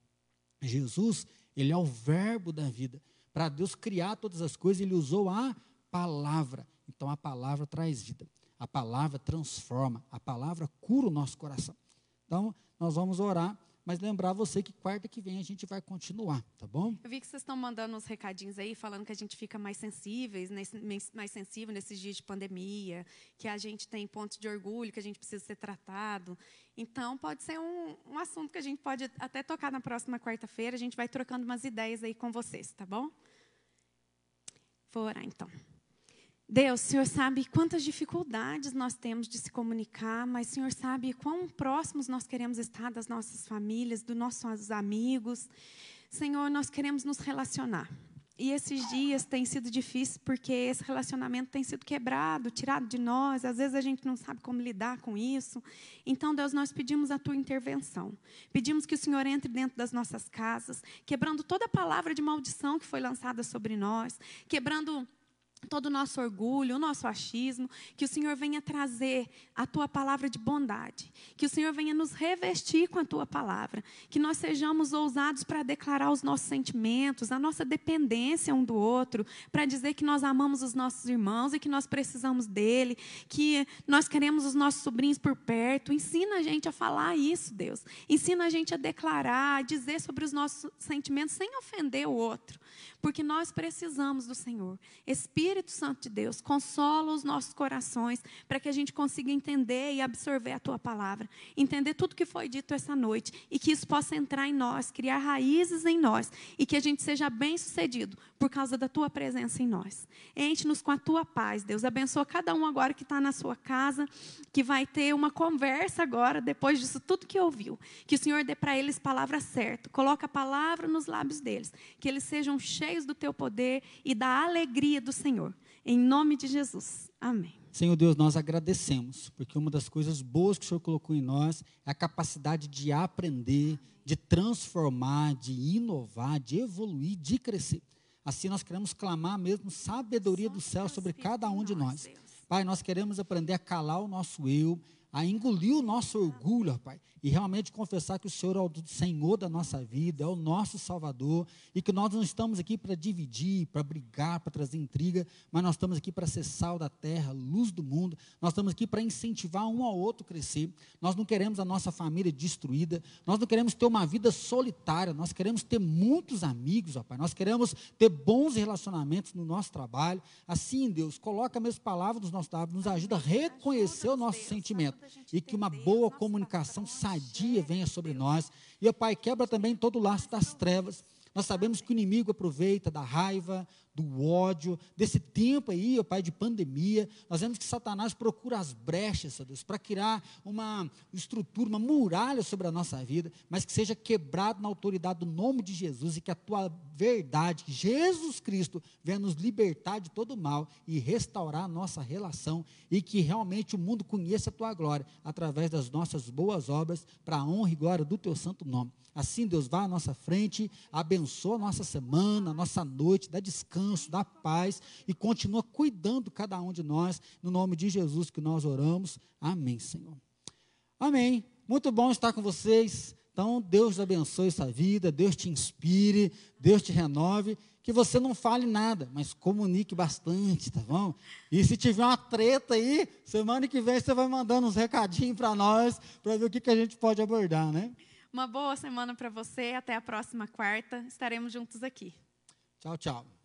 Jesus, ele é o verbo da vida. Para Deus criar todas as coisas, ele usou a palavra. Então a palavra traz vida. A palavra transforma, a palavra cura o nosso coração. Então, nós vamos orar, mas lembrar você que quarta que vem a gente vai continuar, tá bom? Eu vi que vocês estão mandando uns recadinhos aí, falando que a gente fica mais sensíveis, mais sensível nesses dias de pandemia, que a gente tem pontos de orgulho, que a gente precisa ser tratado. Então, pode ser um, um assunto que a gente pode até tocar na próxima quarta-feira. A gente vai trocando umas ideias aí com vocês, tá bom? Vou orar então. Deus, o Senhor sabe quantas dificuldades nós temos de se comunicar, mas o Senhor sabe quão próximos nós queremos estar das nossas famílias, dos nossos amigos. Senhor, nós queremos nos relacionar. E esses dias têm sido difíceis porque esse relacionamento tem sido quebrado, tirado de nós. Às vezes a gente não sabe como lidar com isso. Então, Deus, nós pedimos a tua intervenção. Pedimos que o Senhor entre dentro das nossas casas, quebrando toda palavra de maldição que foi lançada sobre nós, quebrando todo o nosso orgulho, o nosso achismo, que o Senhor venha trazer a tua palavra de bondade, que o Senhor venha nos revestir com a tua palavra, que nós sejamos ousados para declarar os nossos sentimentos, a nossa dependência um do outro, para dizer que nós amamos os nossos irmãos e que nós precisamos dele, que nós queremos os nossos sobrinhos por perto. Ensina a gente a falar isso, Deus. Ensina a gente a declarar, a dizer sobre os nossos sentimentos sem ofender o outro porque nós precisamos do Senhor. Espírito Santo de Deus, consola os nossos corações para que a gente consiga entender e absorver a tua palavra, entender tudo que foi dito essa noite e que isso possa entrar em nós, criar raízes em nós e que a gente seja bem-sucedido por causa da tua presença em nós. Enche-nos com a tua paz, Deus. Abençoa cada um agora que está na sua casa, que vai ter uma conversa agora, depois disso tudo que ouviu. Que o Senhor dê para eles palavra certa, coloca a palavra nos lábios deles, que eles sejam cheios do teu poder e da alegria do Senhor. Em nome de Jesus. Amém. Senhor Deus, nós agradecemos, porque uma das coisas boas que o Senhor colocou em nós é a capacidade de aprender, de transformar, de inovar, de evoluir, de crescer. Assim nós queremos clamar mesmo sabedoria do céu sobre cada um de nós. Pai, nós queremos aprender a calar o nosso eu, a engolir o nosso orgulho, Pai, e realmente confessar que o Senhor é o Senhor da nossa vida, é o nosso Salvador, e que nós não estamos aqui para dividir, para brigar, para trazer intriga, mas nós estamos aqui para ser sal da terra, luz do mundo, nós estamos aqui para incentivar um ao outro crescer. Nós não queremos a nossa família destruída, nós não queremos ter uma vida solitária, nós queremos ter muitos amigos, ó Pai, nós queremos ter bons relacionamentos no nosso trabalho. Assim, Deus, coloca a mesma palavra nos nossos lábios, nos ajuda a reconhecer o nosso sentimento e que uma boa comunicação sadia venha sobre nós. E, ó Pai, quebra também todo o laço das trevas. Nós sabemos que o inimigo aproveita da raiva, do ódio, desse tempo aí, ó Pai, de pandemia. Nós vemos que Satanás procura as brechas, ó Deus, para criar uma estrutura, uma muralha sobre a nossa vida, mas que seja quebrado na autoridade do nome de Jesus e que a tua verdade, Jesus Cristo venha nos libertar de todo mal e restaurar a nossa relação e que realmente o mundo conheça a tua glória através das nossas boas obras para a honra e glória do teu santo nome. Assim, Deus, vá à nossa frente, abençoa a nossa semana, a nossa noite, dá descanso, dá paz e continua cuidando cada um de nós, no nome de Jesus que nós oramos. Amém, Senhor. Amém. Muito bom estar com vocês. Então, Deus abençoe sua vida, Deus te inspire, Deus te renove. Que você não fale nada, mas comunique bastante, tá bom? E se tiver uma treta aí, semana que vem você vai mandando uns recadinhos para nós, para ver o que, que a gente pode abordar, né? Uma boa semana para você. Até a próxima quarta. Estaremos juntos aqui. Tchau, tchau.